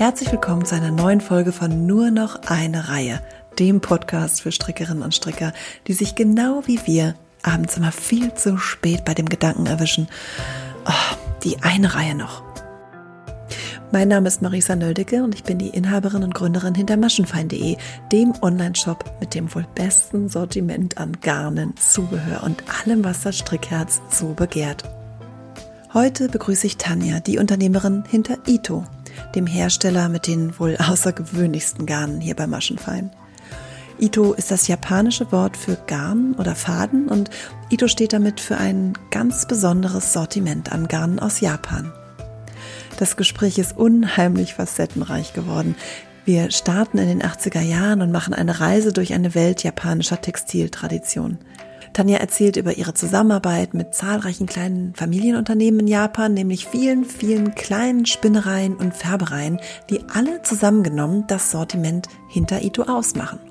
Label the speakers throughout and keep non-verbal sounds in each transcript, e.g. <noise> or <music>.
Speaker 1: Herzlich willkommen zu einer neuen Folge von Nur noch eine Reihe, dem Podcast für Strickerinnen und Stricker, die sich genau wie wir abends immer viel zu spät bei dem Gedanken erwischen, oh, die eine Reihe noch. Mein Name ist Marisa Nöldecke und ich bin die Inhaberin und Gründerin hinter maschenfein.de, dem Online-Shop mit dem wohl besten Sortiment an Garnen, Zubehör und allem, was das Strickherz so begehrt. Heute begrüße ich Tanja, die Unternehmerin hinter Ito, dem Hersteller mit den wohl außergewöhnlichsten Garnen hier bei Maschenfein. Ito ist das japanische Wort für Garn oder Faden und Ito steht damit für ein ganz besonderes Sortiment an Garnen aus Japan. Das Gespräch ist unheimlich facettenreich geworden. Wir starten in den 80er Jahren und machen eine Reise durch eine Welt japanischer Textiltradition. Tanja erzählt über ihre Zusammenarbeit mit zahlreichen kleinen Familienunternehmen in Japan, nämlich vielen, vielen kleinen Spinnereien und Färbereien, die alle zusammengenommen das Sortiment hinter Ito ausmachen.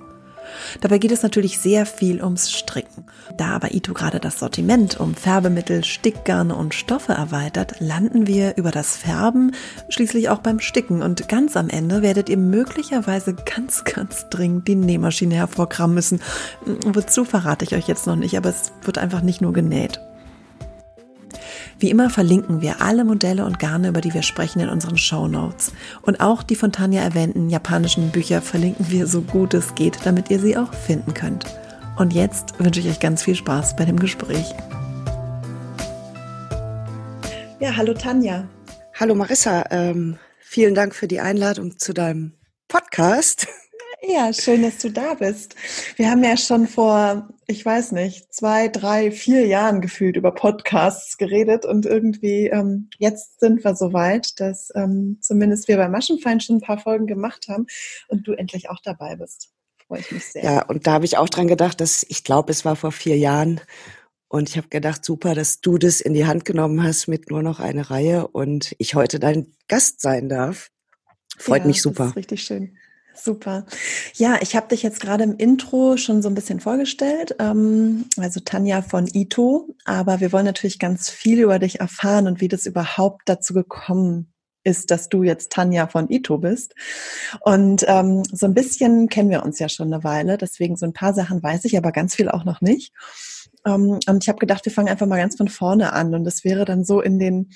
Speaker 1: Dabei geht es natürlich sehr viel ums Stricken. Da aber Ito gerade das Sortiment um Färbemittel, Stickgarne und Stoffe erweitert, landen wir über das Färben schließlich auch beim Sticken und ganz am Ende werdet ihr möglicherweise ganz, ganz dringend die Nähmaschine hervorkramen müssen. Wozu verrate ich euch jetzt noch nicht, aber es wird einfach nicht nur genäht. Wie immer verlinken wir alle Modelle und Garne, über die wir sprechen, in unseren Show Notes. Und auch die von Tanja erwähnten japanischen Bücher verlinken wir so gut es geht, damit ihr sie auch finden könnt. Und jetzt wünsche ich euch ganz viel Spaß bei dem Gespräch. Ja, hallo Tanja.
Speaker 2: Hallo Marissa, ähm, vielen Dank für die Einladung zu deinem Podcast.
Speaker 1: Ja, schön, dass du da bist. Wir haben ja schon vor, ich weiß nicht, zwei, drei, vier Jahren gefühlt über Podcasts geredet und irgendwie ähm, jetzt sind wir so weit, dass ähm, zumindest wir bei Maschenfeind schon ein paar Folgen gemacht haben und du endlich auch dabei bist.
Speaker 2: Freue ich mich sehr. Ja, und da habe ich auch dran gedacht, dass ich glaube, es war vor vier Jahren und ich habe gedacht, super, dass du das in die Hand genommen hast mit nur noch eine Reihe und ich heute dein Gast sein darf. Freut ja, mich super. Das
Speaker 1: ist richtig schön. Super. Ja, ich habe dich jetzt gerade im Intro schon so ein bisschen vorgestellt, ähm, also Tanja von Ito, aber wir wollen natürlich ganz viel über dich erfahren und wie das überhaupt dazu gekommen ist, dass du jetzt Tanja von Ito bist. Und ähm, so ein bisschen kennen wir uns ja schon eine Weile, deswegen so ein paar Sachen weiß ich, aber ganz viel auch noch nicht. Ähm, und ich habe gedacht, wir fangen einfach mal ganz von vorne an und das wäre dann so in den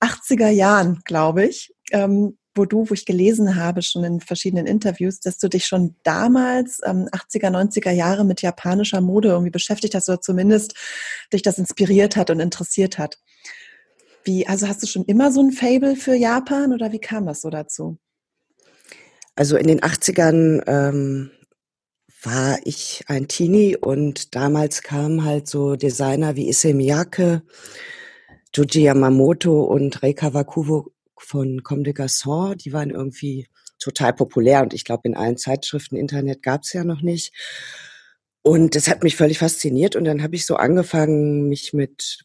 Speaker 1: 80er Jahren, glaube ich. Ähm, wo du, wo ich gelesen habe, schon in verschiedenen Interviews, dass du dich schon damals, ähm, 80er, 90er Jahre mit japanischer Mode irgendwie beschäftigt hast oder zumindest dich das inspiriert hat und interessiert hat. Wie, also hast du schon immer so ein Fable für Japan oder wie kam das so dazu?
Speaker 2: Also in den 80ern ähm, war ich ein Teenie und damals kamen halt so Designer wie Issey Miyake, Joji Yamamoto und Rei Kawakubo von Comme des Garçons, die waren irgendwie total populär und ich glaube, in allen Zeitschriften, Internet gab es ja noch nicht. Und das hat mich völlig fasziniert und dann habe ich so angefangen, mich mit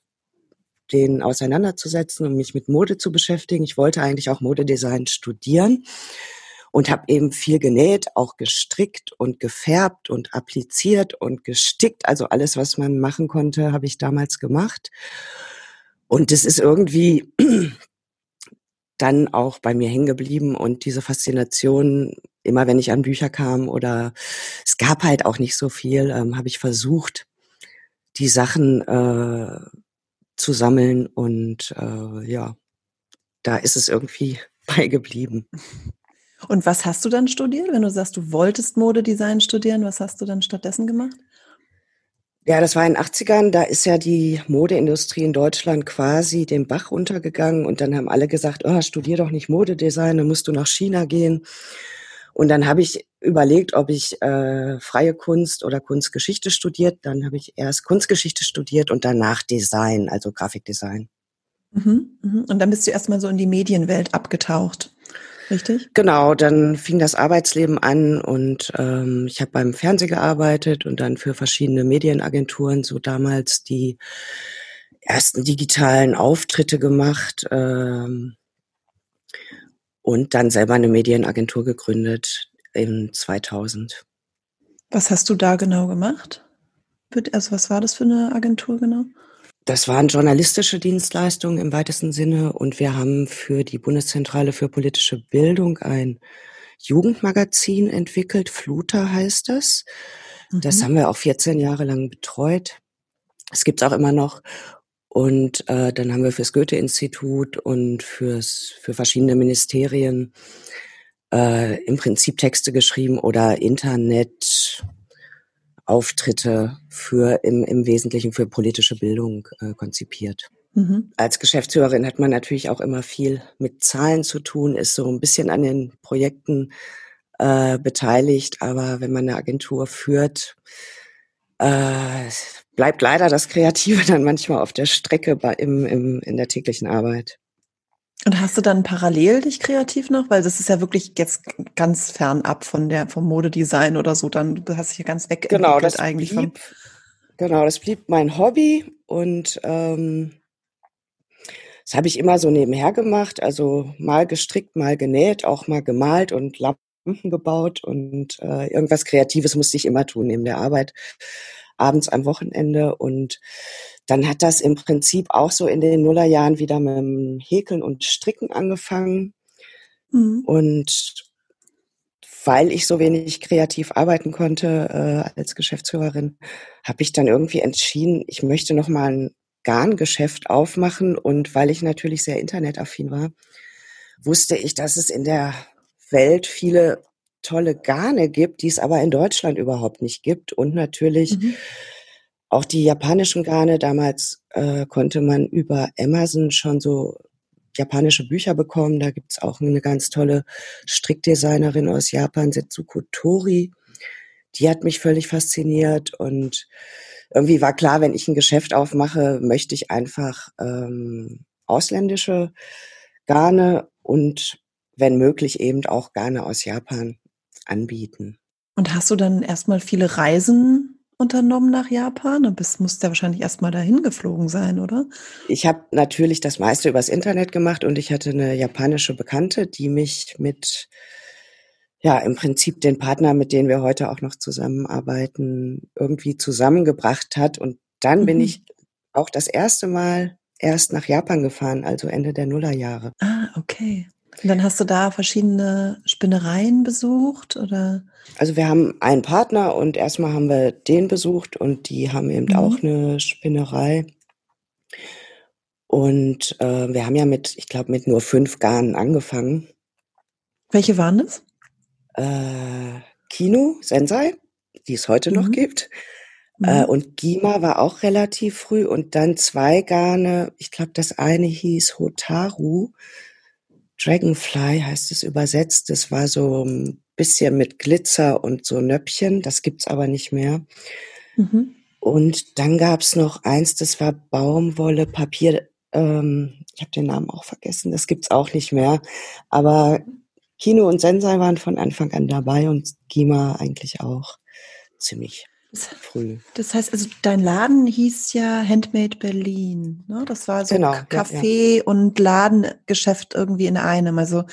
Speaker 2: denen auseinanderzusetzen und mich mit Mode zu beschäftigen. Ich wollte eigentlich auch Modedesign studieren und habe eben viel genäht, auch gestrickt und gefärbt und appliziert und gestickt. Also alles, was man machen konnte, habe ich damals gemacht. Und das ist irgendwie dann auch bei mir hängen geblieben und diese Faszination, immer wenn ich an Bücher kam oder es gab halt auch nicht so viel, ähm, habe ich versucht, die Sachen äh, zu sammeln und äh, ja, da ist es irgendwie <laughs> beigeblieben.
Speaker 1: Und was hast du dann studiert? Wenn du sagst, du wolltest Modedesign studieren, was hast du dann stattdessen gemacht?
Speaker 2: Ja, das war in den 80ern, da ist ja die Modeindustrie in Deutschland quasi den Bach runtergegangen und dann haben alle gesagt, oh, studier doch nicht Modedesign, dann musst du nach China gehen. Und dann habe ich überlegt, ob ich äh, freie Kunst oder Kunstgeschichte studiert. Dann habe ich erst Kunstgeschichte studiert und danach Design, also Grafikdesign.
Speaker 1: Mhm, mhm. Und dann bist du erstmal so in die Medienwelt abgetaucht. Richtig?
Speaker 2: Genau, dann fing das Arbeitsleben an und ähm, ich habe beim Fernsehen gearbeitet und dann für verschiedene Medienagenturen so damals die ersten digitalen Auftritte gemacht ähm, und dann selber eine Medienagentur gegründet in 2000.
Speaker 1: Was hast du da genau gemacht? Also was war das für eine Agentur genau?
Speaker 2: Das waren journalistische Dienstleistungen im weitesten Sinne und wir haben für die Bundeszentrale für politische Bildung ein Jugendmagazin entwickelt. Fluter heißt das. Mhm. Das haben wir auch 14 Jahre lang betreut. Es gibt's auch immer noch. Und äh, dann haben wir fürs Goethe-Institut und fürs, für verschiedene Ministerien äh, im Prinzip Texte geschrieben oder Internetauftritte für im, im Wesentlichen für politische Bildung äh, konzipiert. Mhm. Als Geschäftsführerin hat man natürlich auch immer viel mit Zahlen zu tun, ist so ein bisschen an den Projekten äh, beteiligt, aber wenn man eine Agentur führt, äh, bleibt leider das Kreative <laughs> dann manchmal auf der Strecke bei, im, im, in der täglichen Arbeit.
Speaker 1: Und hast du dann parallel dich kreativ noch? Weil das ist ja wirklich jetzt ganz fernab von der, vom Modedesign oder so. Dann, du hast dich ja ganz weg
Speaker 2: genau, das eigentlich blieb, vom Genau, das blieb mein Hobby und ähm, das habe ich immer so nebenher gemacht. Also mal gestrickt, mal genäht, auch mal gemalt und Lampen gebaut und äh, irgendwas Kreatives musste ich immer tun neben der Arbeit abends am Wochenende und dann hat das im Prinzip auch so in den Nullerjahren wieder mit dem Häkeln und Stricken angefangen. Mhm. Und weil ich so wenig kreativ arbeiten konnte äh, als Geschäftsführerin, habe ich dann irgendwie entschieden, ich möchte noch mal ein Garngeschäft aufmachen. Und weil ich natürlich sehr internetaffin war, wusste ich, dass es in der Welt viele tolle Garne gibt, die es aber in Deutschland überhaupt nicht gibt. Und natürlich mhm. Auch die japanischen Garne. Damals äh, konnte man über Amazon schon so japanische Bücher bekommen. Da gibt's auch eine ganz tolle Strickdesignerin aus Japan, Setsuko Tori. Die hat mich völlig fasziniert und irgendwie war klar, wenn ich ein Geschäft aufmache, möchte ich einfach ähm, ausländische Garne und wenn möglich eben auch Garne aus Japan anbieten.
Speaker 1: Und hast du dann erstmal viele Reisen unternommen nach Japan? Du bist, musst ja wahrscheinlich erstmal dahin geflogen sein, oder?
Speaker 2: Ich habe natürlich das meiste übers Internet gemacht und ich hatte eine japanische Bekannte, die mich mit, ja, im Prinzip den Partner, mit denen wir heute auch noch zusammenarbeiten, irgendwie zusammengebracht hat. Und dann mhm. bin ich auch das erste Mal erst nach Japan gefahren, also Ende der Nullerjahre.
Speaker 1: Ah, okay. Und dann hast du da verschiedene Spinnereien besucht oder?
Speaker 2: Also wir haben einen Partner und erstmal haben wir den besucht und die haben eben mhm. auch eine Spinnerei. Und äh, wir haben ja mit, ich glaube, mit nur fünf Garnen angefangen.
Speaker 1: Welche waren das?
Speaker 2: Äh, Kino, Sensei, die es heute mhm. noch gibt. Äh, mhm. und Gima war auch relativ früh und dann zwei Garne. Ich glaube, das eine hieß Hotaru. Dragonfly heißt es übersetzt. Das war so ein bisschen mit Glitzer und so Nöppchen. Das gibt's aber nicht mehr. Mhm. Und dann gab's noch eins, das war Baumwolle, Papier. Ähm, ich habe den Namen auch vergessen. Das gibt's auch nicht mehr. Aber Kino und Sensei waren von Anfang an dabei und Gima eigentlich auch ziemlich
Speaker 1: Das heißt, also dein Laden hieß ja Handmade Berlin. Ne? Das war so genau, Café ja, ja. und Ladengeschäft irgendwie in einem. Also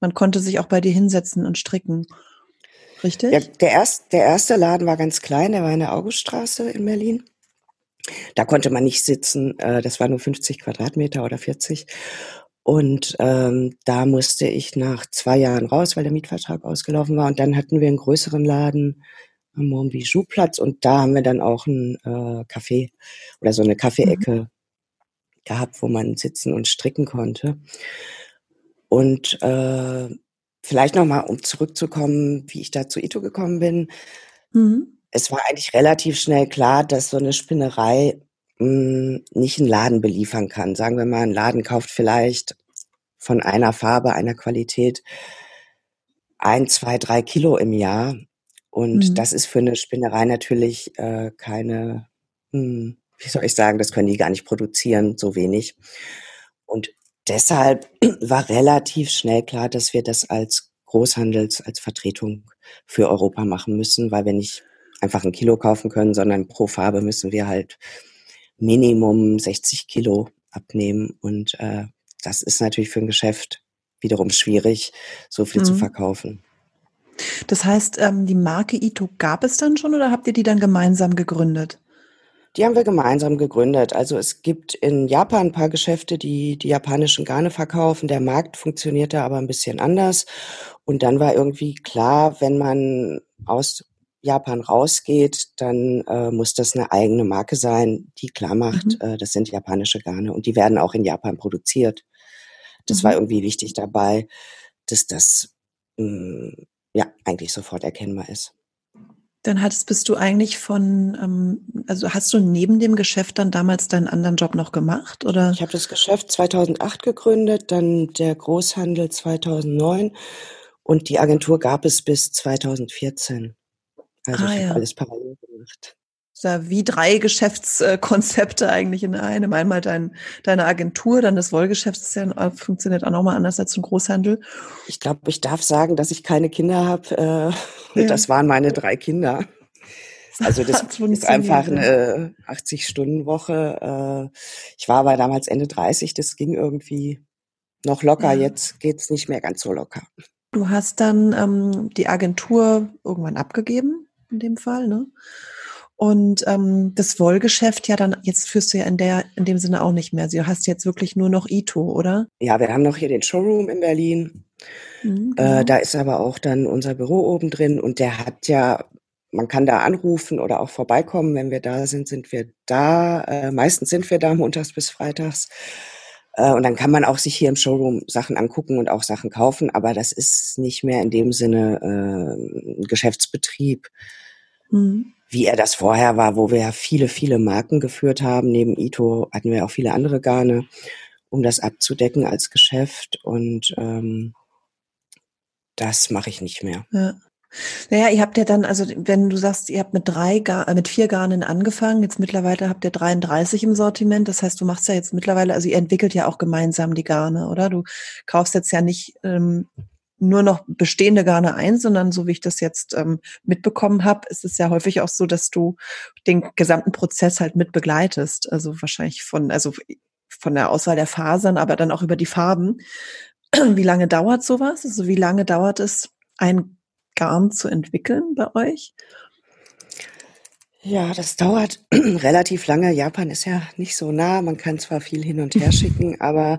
Speaker 1: man konnte sich auch bei dir hinsetzen und stricken. Richtig?
Speaker 2: Ja, der, erst, der erste Laden war ganz klein, der war in der Auguststraße in Berlin. Da konnte man nicht sitzen. Äh, das war nur 50 Quadratmeter oder 40. Und ähm, da musste ich nach zwei Jahren raus, weil der Mietvertrag ausgelaufen war. Und dann hatten wir einen größeren Laden am Montbijou-Platz und da haben wir dann auch ein äh, Café oder so eine Kaffeeecke mhm. gehabt, wo man sitzen und stricken konnte. Und äh, vielleicht nochmal, um zurückzukommen, wie ich da zu Ito gekommen bin. Mhm. Es war eigentlich relativ schnell klar, dass so eine Spinnerei mh, hm, nicht einen Laden beliefern kann. Sagen wir mal, ein Laden kauft vielleicht von einer Farbe, einer Qualität ein, zwei, drei Kilo im Jahr und mhm. das ist für eine Spinnerei natürlich äh, keine, hm, wie soll ich sagen, das können die gar nicht produzieren, so wenig. Und deshalb <clears throat> war relativ schnell klar, dass wir das als Großhandels, als Vertretung für Europa machen müssen, weil wir nicht einfach ein Kilo kaufen können, sondern pro Farbe müssen wir halt Minimum 60 Kilo abnehmen. Und äh, das ist natürlich für ein Geschäft wiederum schwierig, so viel mhm. zu verkaufen.
Speaker 1: Das heißt, ähm, die Marke Ito gab es dann schon oder habt ihr die dann gemeinsam gegründet?
Speaker 2: Die haben wir gemeinsam gegründet. Also es gibt in Japan ein paar Geschäfte, die die japanischen Garne verkaufen. Der Markt funktioniert da aber ein bisschen anders. Und dann war irgendwie klar, wenn man aus Japan rausgeht, dann äh, muss das eine eigene Marke sein, die klar macht, mhm. äh, das sind japanische Garne und die werden auch in Japan produziert. Das mhm. war irgendwie wichtig dabei, dass das mh, mm, ja eigentlich sofort erkennbar ist.
Speaker 1: Dann hattest, bist du eigentlich von, ähm, also hast du neben dem Geschäft dann damals deinen anderen Job noch gemacht, oder?
Speaker 2: Ich habe das Geschäft 2008 gegründet, dann der Großhandel 2009 und die Agentur gab es bis 2014. Also ah, ich ja. habe alles parallel gemacht.
Speaker 1: Wie drei Geschäftskonzepte eigentlich in einem. Einmal dein, deine Agentur, dann das Wollgeschäft, das ja, funktioniert auch nochmal anders als ein Großhandel.
Speaker 2: Ich glaube, ich darf sagen, dass ich keine Kinder habe. Äh, ja. Das waren meine drei Kinder. Also das <laughs> ist einfach eine 80-Stunden-Woche. Äh, ich war aber damals Ende 30, das ging irgendwie noch locker. Ja. Jetzt geht's nicht mehr ganz so locker.
Speaker 1: Du hast dann ähm, die Agentur irgendwann abgegeben in dem Fall, ne? Und ähm, das Wollgeschäft ja dann, jetzt führst du ja in der, in dem Sinne auch nicht mehr. Du hast jetzt wirklich nur noch Ito, oder?
Speaker 2: Ja, wir haben noch hier den Showroom in Berlin. Mhm, äh, genau. äh, da ist aber auch dann unser Büro oben drin und der hat ja, man kann da anrufen oder auch vorbeikommen. Wenn wir da sind, sind wir da. Äh, meistens sind wir da montags bis freitags. Äh, und dann kann man auch sich hier im Showroom Sachen angucken und auch Sachen kaufen, aber das ist nicht mehr in dem Sinne äh, ein Geschäftsbetrieb. Mhm wie er das vorher war, wo wir ja viele, viele Marken geführt haben. Neben Ito hatten wir auch viele andere Garne, um das abzudecken als Geschäft. Und ähm, das mache ich nicht mehr.
Speaker 1: Ja. Naja, ihr habt ja dann, also wenn du sagst, ihr habt mit drei, Gar äh, mit vier Garnen angefangen, jetzt mittlerweile habt ihr 33 im Sortiment. Das heißt, du machst ja jetzt mittlerweile, also ihr entwickelt ja auch gemeinsam die Garne, oder? Du kaufst jetzt ja nicht ähm, nur noch bestehende Garne ein, sondern so wie ich das jetzt ähm, mitbekommen habe, ist es ja häufig auch so, dass du den gesamten Prozess halt mit begleitest. Also wahrscheinlich von, also von der Auswahl der Fasern, aber dann auch über die Farben. <clears throat> Wie lange dauert sowas? Also wie lange dauert es, ein Garn zu entwickeln bei euch?
Speaker 2: Ja, das dauert <clears throat> relativ lange. Japan ist ja nicht so nah. Man kann zwar viel hin und her schicken, aber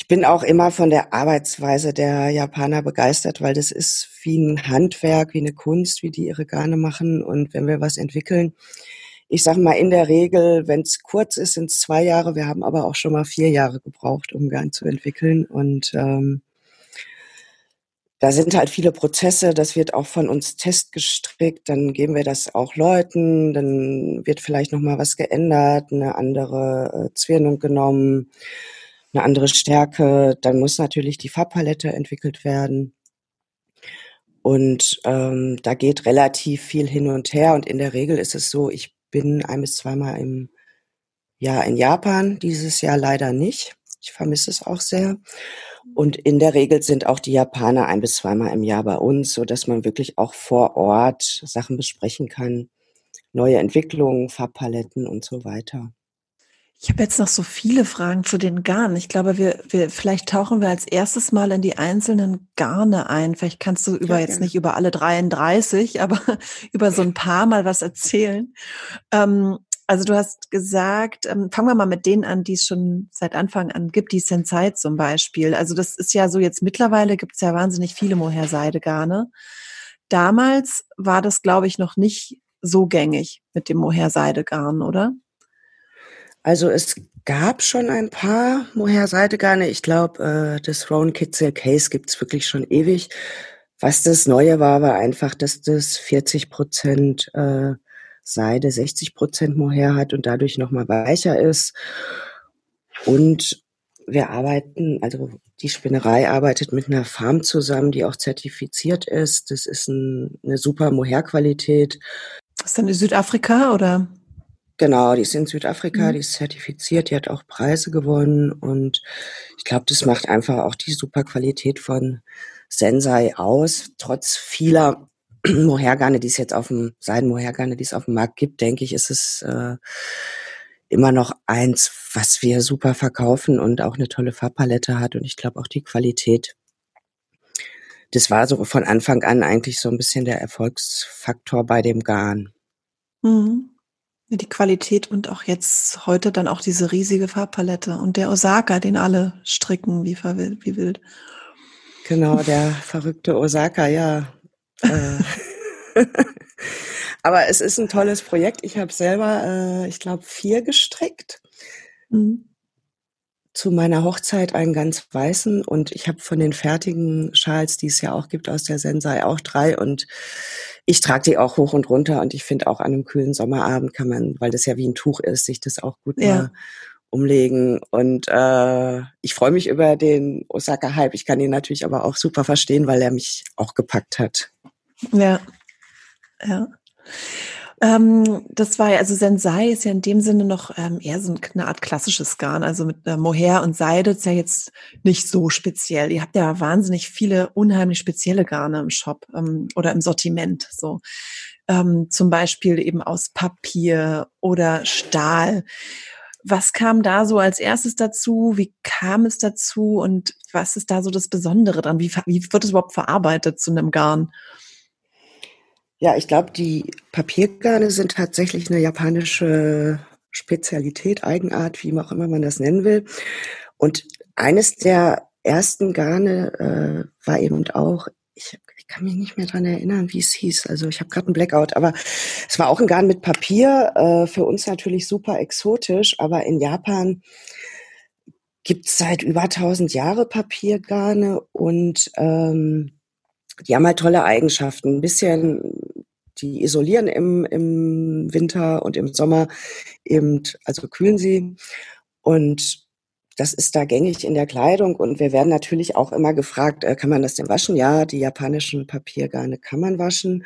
Speaker 2: ich bin auch immer von der Arbeitsweise der Japaner begeistert, weil das ist wie ein Handwerk, wie eine Kunst, wie die ihre Garne machen. Und wenn wir was entwickeln, ich sage mal in der Regel, wenn es kurz ist, sind es zwei Jahre. Wir haben aber auch schon mal vier Jahre gebraucht, um Garn zu entwickeln. Und ähm, da sind halt viele Prozesse, das wird auch von uns testgestrickt, dann geben wir das auch Leuten, dann wird vielleicht nochmal was geändert, eine andere äh, Zwirnung genommen eine andere Stärke. Dann muss natürlich die Farbpalette entwickelt werden. Und ähm, da geht relativ viel hin und her. Und in der Regel ist es so, ich bin ein bis zweimal im Jahr in Japan, dieses Jahr leider nicht. Ich vermisse es auch sehr. Und in der Regel sind auch die Japaner ein bis zweimal im Jahr bei uns, so dass man wirklich auch vor Ort Sachen besprechen kann. Neue Entwicklungen, Farbpaletten und so weiter.
Speaker 1: Ich habe jetzt noch so viele Fragen zu den Garnen. Ich glaube, wir, wir vielleicht tauchen wir als erstes mal in die einzelnen Garne ein. Vielleicht kannst du über ja, jetzt nicht über alle 33, <laughs> aber über so ein paar mal was erzählen. Ähm, also du hast gesagt, ähm, fangen wir mal mit denen an, die es schon seit Anfang an gibt, die Sensei zum Beispiel. Also das ist ja so jetzt mittlerweile gibt es ja wahnsinnig viele Mohair-Seidegarne. Damals war das, glaube ich, noch nicht so gängig mit dem Mohair-Seidegarn, oder?
Speaker 2: Also es gab schon ein paar Mohair-Seidegarne. Ich glaube, äh, das Rowan Kitzel Case gibt's wirklich schon ewig. Was das Neue war, war einfach, dass das 40 Prozent äh, Seide, 60 Prozent Mohair hat und dadurch nochmal weicher ist. Und wir arbeiten, also die Spinnerei arbeitet mit einer Farm zusammen, die auch zertifiziert ist. Das ist ein, eine super Mohair-Qualität.
Speaker 1: Ist dann in Südafrika oder?
Speaker 2: Genau, die ist in Südafrika, mhm. die ist zertifiziert, die hat auch Preise gewonnen und ich glaube, das macht einfach auch die super Qualität von Sensei aus. Trotz vieler <clears throat> Mohergarne, die es jetzt auf dem Seidenmohergarne, die es auf dem Markt gibt, denke ich, ist es äh, immer noch eins, was wir super verkaufen und auch eine tolle Farbpalette hat und ich glaube auch die Qualität. Das war so von Anfang an eigentlich so ein bisschen der Erfolgsfaktor bei dem Garn.
Speaker 1: Mhm. Die Qualität und auch jetzt heute dann auch diese riesige Farbpalette und der Osaka, den alle stricken wie, wie wild.
Speaker 2: Genau, der verrückte Osaka, ja. Äh. <laughs> Aber es ist ein tolles Projekt. Ich habe selber, äh, ich glaube, vier gestrickt. Mhm. Zu meiner Hochzeit einen ganz weißen und ich habe von den fertigen Schals, die es ja auch gibt aus der Sensei, auch drei und ich trage die auch hoch und runter und ich finde auch an einem kühlen Sommerabend kann man, weil das ja wie ein Tuch ist, sich das auch gut ja. umlegen. Und äh, ich freue mich über den Osaka-Hype. Ich kann ihn natürlich aber auch super verstehen, weil er mich auch gepackt hat.
Speaker 1: Ja, ja. Ähm, das war ja, also Sensei ist ja in dem Sinne noch ähm, eher so eine Art klassisches Garn. Also mit äh, Mohair und Seide ist ja jetzt nicht so speziell. Ihr habt ja wahnsinnig viele unheimlich spezielle Garne im Shop ähm, oder im Sortiment. So ähm, zum Beispiel eben aus Papier oder Stahl. Was kam da so als erstes dazu? Wie kam es dazu? Und was ist da so das Besondere dran? Wie, wie wird es überhaupt verarbeitet zu einem Garn?
Speaker 2: Ja, ich glaube, die Papiergarne sind tatsächlich eine japanische Spezialität, Eigenart, wie auch immer man das nennen will. Und eines der ersten Garne äh, war eben auch, ich, ich kann mich nicht mehr dran erinnern, wie es hieß. Also ich habe gerade einen Blackout, aber es war auch ein Garn mit Papier. Äh, für uns natürlich super exotisch, aber in Japan gibt es seit über 1000 Jahre Papiergarne und ähm, die haben halt tolle Eigenschaften. Ein bisschen, die isolieren im, im Winter und im Sommer eben, also kühlen sie. Und das ist da gängig in der Kleidung. Und wir werden natürlich auch immer gefragt, äh, kann man das denn waschen? Ja, die japanischen Papiergarne kann man waschen.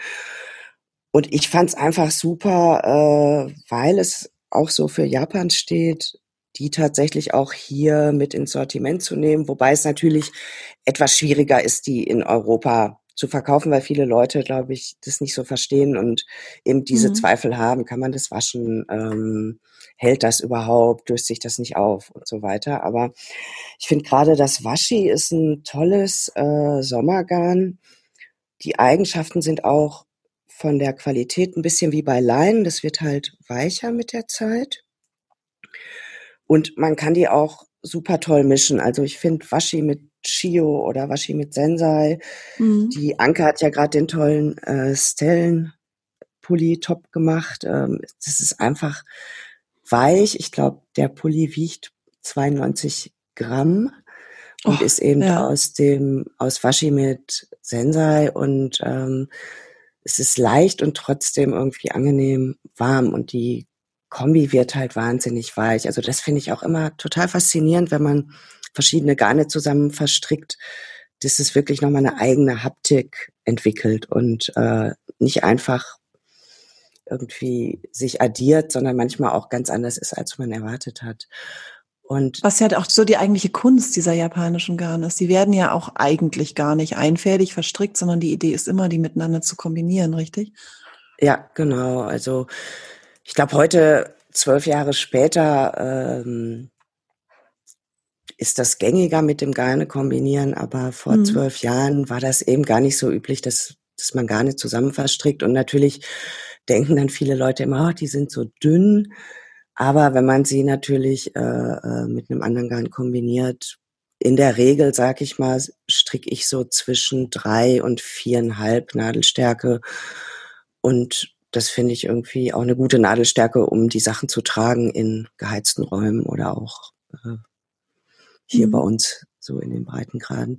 Speaker 2: Und ich fand es einfach super, äh, weil es auch so für Japan steht, die tatsächlich auch hier mit ins Sortiment zu nehmen, wobei es natürlich etwas schwieriger ist, die in Europa zu verkaufen, weil viele Leute, glaube ich, das nicht so verstehen und eben diese mhm. Zweifel haben, kann man das waschen, ähm, hält das überhaupt, löst sich das nicht auf und so weiter. Aber ich finde gerade das Waschi ist ein tolles äh, Sommergarn. Die Eigenschaften sind auch von der Qualität ein bisschen wie bei Leinen. Das wird halt weicher mit der Zeit. Und man kann die auch super toll mischen. Also ich finde Waschi mit Chio oder Washi mit Sensei. Mhm. Die Anke hat ja gerade den tollen äh, Stellen Pulli Top gemacht. Ähm, das ist einfach weich. Ich glaube, der Pulli wiegt 92 Gramm und oh, ist eben ja. aus dem aus Washi mit Sensei und ähm, es ist leicht und trotzdem irgendwie angenehm warm und die Kombi wird halt wahnsinnig weich. Also das finde ich auch immer total faszinierend, wenn man verschiedene Garne zusammen verstrickt, dass es wirklich nochmal eine eigene Haptik entwickelt und äh, nicht einfach irgendwie sich addiert, sondern manchmal auch ganz anders ist, als man erwartet hat.
Speaker 1: Und Was ja auch so die eigentliche Kunst dieser japanischen Garne ist. Die werden ja auch eigentlich gar nicht einfädig verstrickt, sondern die Idee ist immer, die miteinander zu kombinieren, richtig?
Speaker 2: Ja, genau. Also ich glaube, heute, zwölf Jahre später, ähm, ist das gängiger mit dem Garne kombinieren, aber vor mhm. zwölf Jahren war das eben gar nicht so üblich, dass, dass man Garne zusammen verstrickt. Und natürlich denken dann viele Leute immer, oh, die sind so dünn. Aber wenn man sie natürlich äh, äh mit einem anderen Garn kombiniert, in der Regel, sag ich mal, stricke ich so zwischen drei und viereinhalb Nadelstärke. Und das finde ich irgendwie auch eine gute Nadelstärke, um die Sachen zu tragen in geheizten Räumen oder auch äh, hier mhm. bei uns so in den Breitengraden.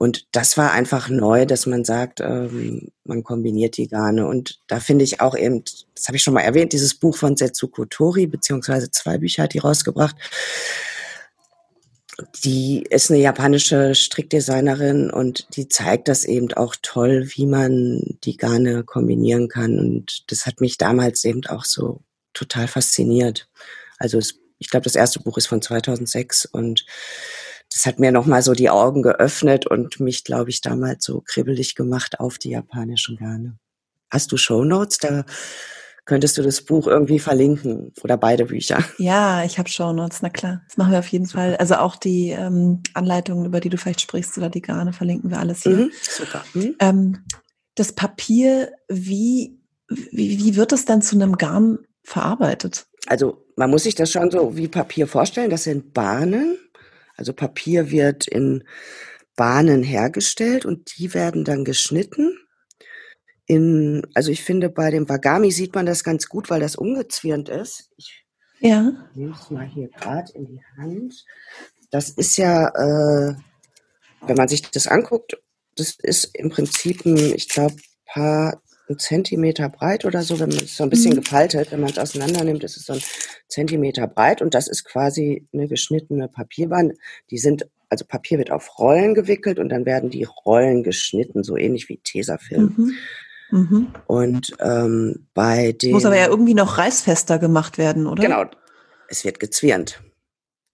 Speaker 2: Und das war einfach neu, dass man sagt, ähm, man kombiniert die Garne. Und da finde ich auch eben, das habe ich schon mal erwähnt, dieses Buch von Setsuko Tori, beziehungsweise zwei Bücher hat die rausgebracht. Die ist eine japanische Strickdesignerin und die zeigt das eben auch toll, wie man die Garne kombinieren kann. Und das hat mich damals eben auch so total fasziniert. Also es, ich glaube, das erste Buch ist von 2006 und das hat mir nochmal so die Augen geöffnet und mich, glaube ich, damals so kribbelig gemacht auf die japanischen Garne. Hast du Show Notes? Da könntest du das Buch irgendwie verlinken oder beide Bücher. <laughs>
Speaker 1: Ja, ich habe Shownotes, na klar. Das machen wir auf jeden super. Fall. Also auch die ähm, Anleitungen, über die du vielleicht sprichst oder die Garne, verlinken wir alles hier. Mhm, super. Mhm. Ähm, das Papier, wie, wie, wie wird es dann zu einem Garn verarbeitet?
Speaker 2: Also man muss sich das schon so wie Papier vorstellen. Das sind Bahnen. Also Papier wird in Bahnen hergestellt und die werden dann geschnitten. In, also ich finde, bei dem Wagami sieht man das ganz gut, weil das ungezwirnt ist. Ich
Speaker 1: ja.
Speaker 2: nehme es mal hier gerade in die Hand. Das ist ja, äh, wenn man sich das anguckt, das ist im Prinzip ein, ich glaube, paar ein Zentimeter breit oder so, wenn man es so ein bisschen mhm. gefaltet, wenn man es auseinander nimmt, ist es so ein Zentimeter breit und das ist quasi eine geschnittene Papierbahn. Die sind, also Papier wird auf Rollen gewickelt und dann werden die Rollen geschnitten, so ähnlich wie Tesafilm. Mhm. Mhm. Und ähm, bei dem
Speaker 1: muss aber ja irgendwie noch reißfester gemacht werden, oder?
Speaker 2: Genau, es wird gezwirnt.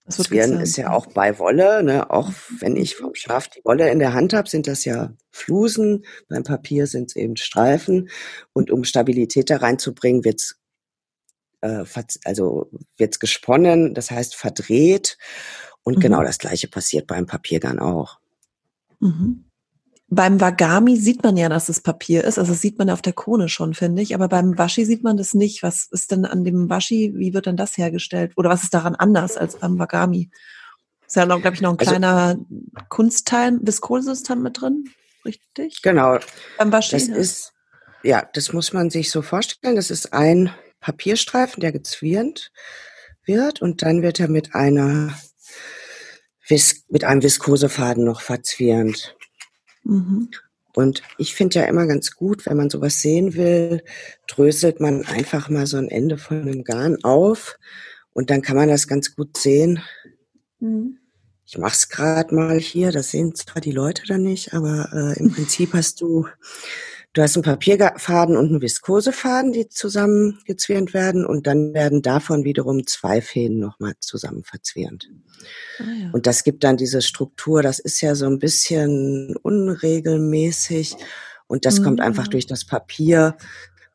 Speaker 2: Das Zwirn ist ja auch bei Wolle, ne? auch wenn ich vom Schaf die Wolle in der Hand habe, sind das ja Flusen, beim Papier sind es eben Streifen und um Stabilität da reinzubringen, wird's äh, also wird's gesponnen, das heißt verdreht und genau mhm. genau das gleiche passiert beim Papiergarn auch.
Speaker 1: Mhm. Beim Wagami sieht man ja, dass es Papier ist. Also das sieht man auf der Krone schon, finde ich. Aber beim Washi sieht man das nicht. Was ist denn an dem Washi, wie wird denn das hergestellt? Oder was ist daran anders als beim Wagami? Ist ja, glaube ich, noch ein also, kleiner Kunstteil, Viskosesystem mit drin, richtig?
Speaker 2: Genau. Beim Washi. Das ja. ist, ja, das muss man sich so vorstellen. Das ist ein Papierstreifen, der gezwirnt wird und dann wird er mit einer mit einem Viskosefaden noch verzwirnt. Mhm. Und ich finde ja immer ganz gut, wenn man sowas sehen will, dröselt man einfach mal so ein Ende von einem Garn auf und dann kann man das ganz gut sehen. Mhm. Ich mache es gerade mal hier, das sehen zwar die Leute dann nicht, aber äh, im Prinzip hast du Du hast einen Papierfaden und einen Viskosefaden, die zusammen gezwirnt werden und dann werden davon wiederum zwei Fäden nochmal zusammen verzwirnt. Ah, ja. Und das gibt dann diese Struktur, das ist ja so ein bisschen unregelmäßig und das mhm. kommt einfach durch das Papier,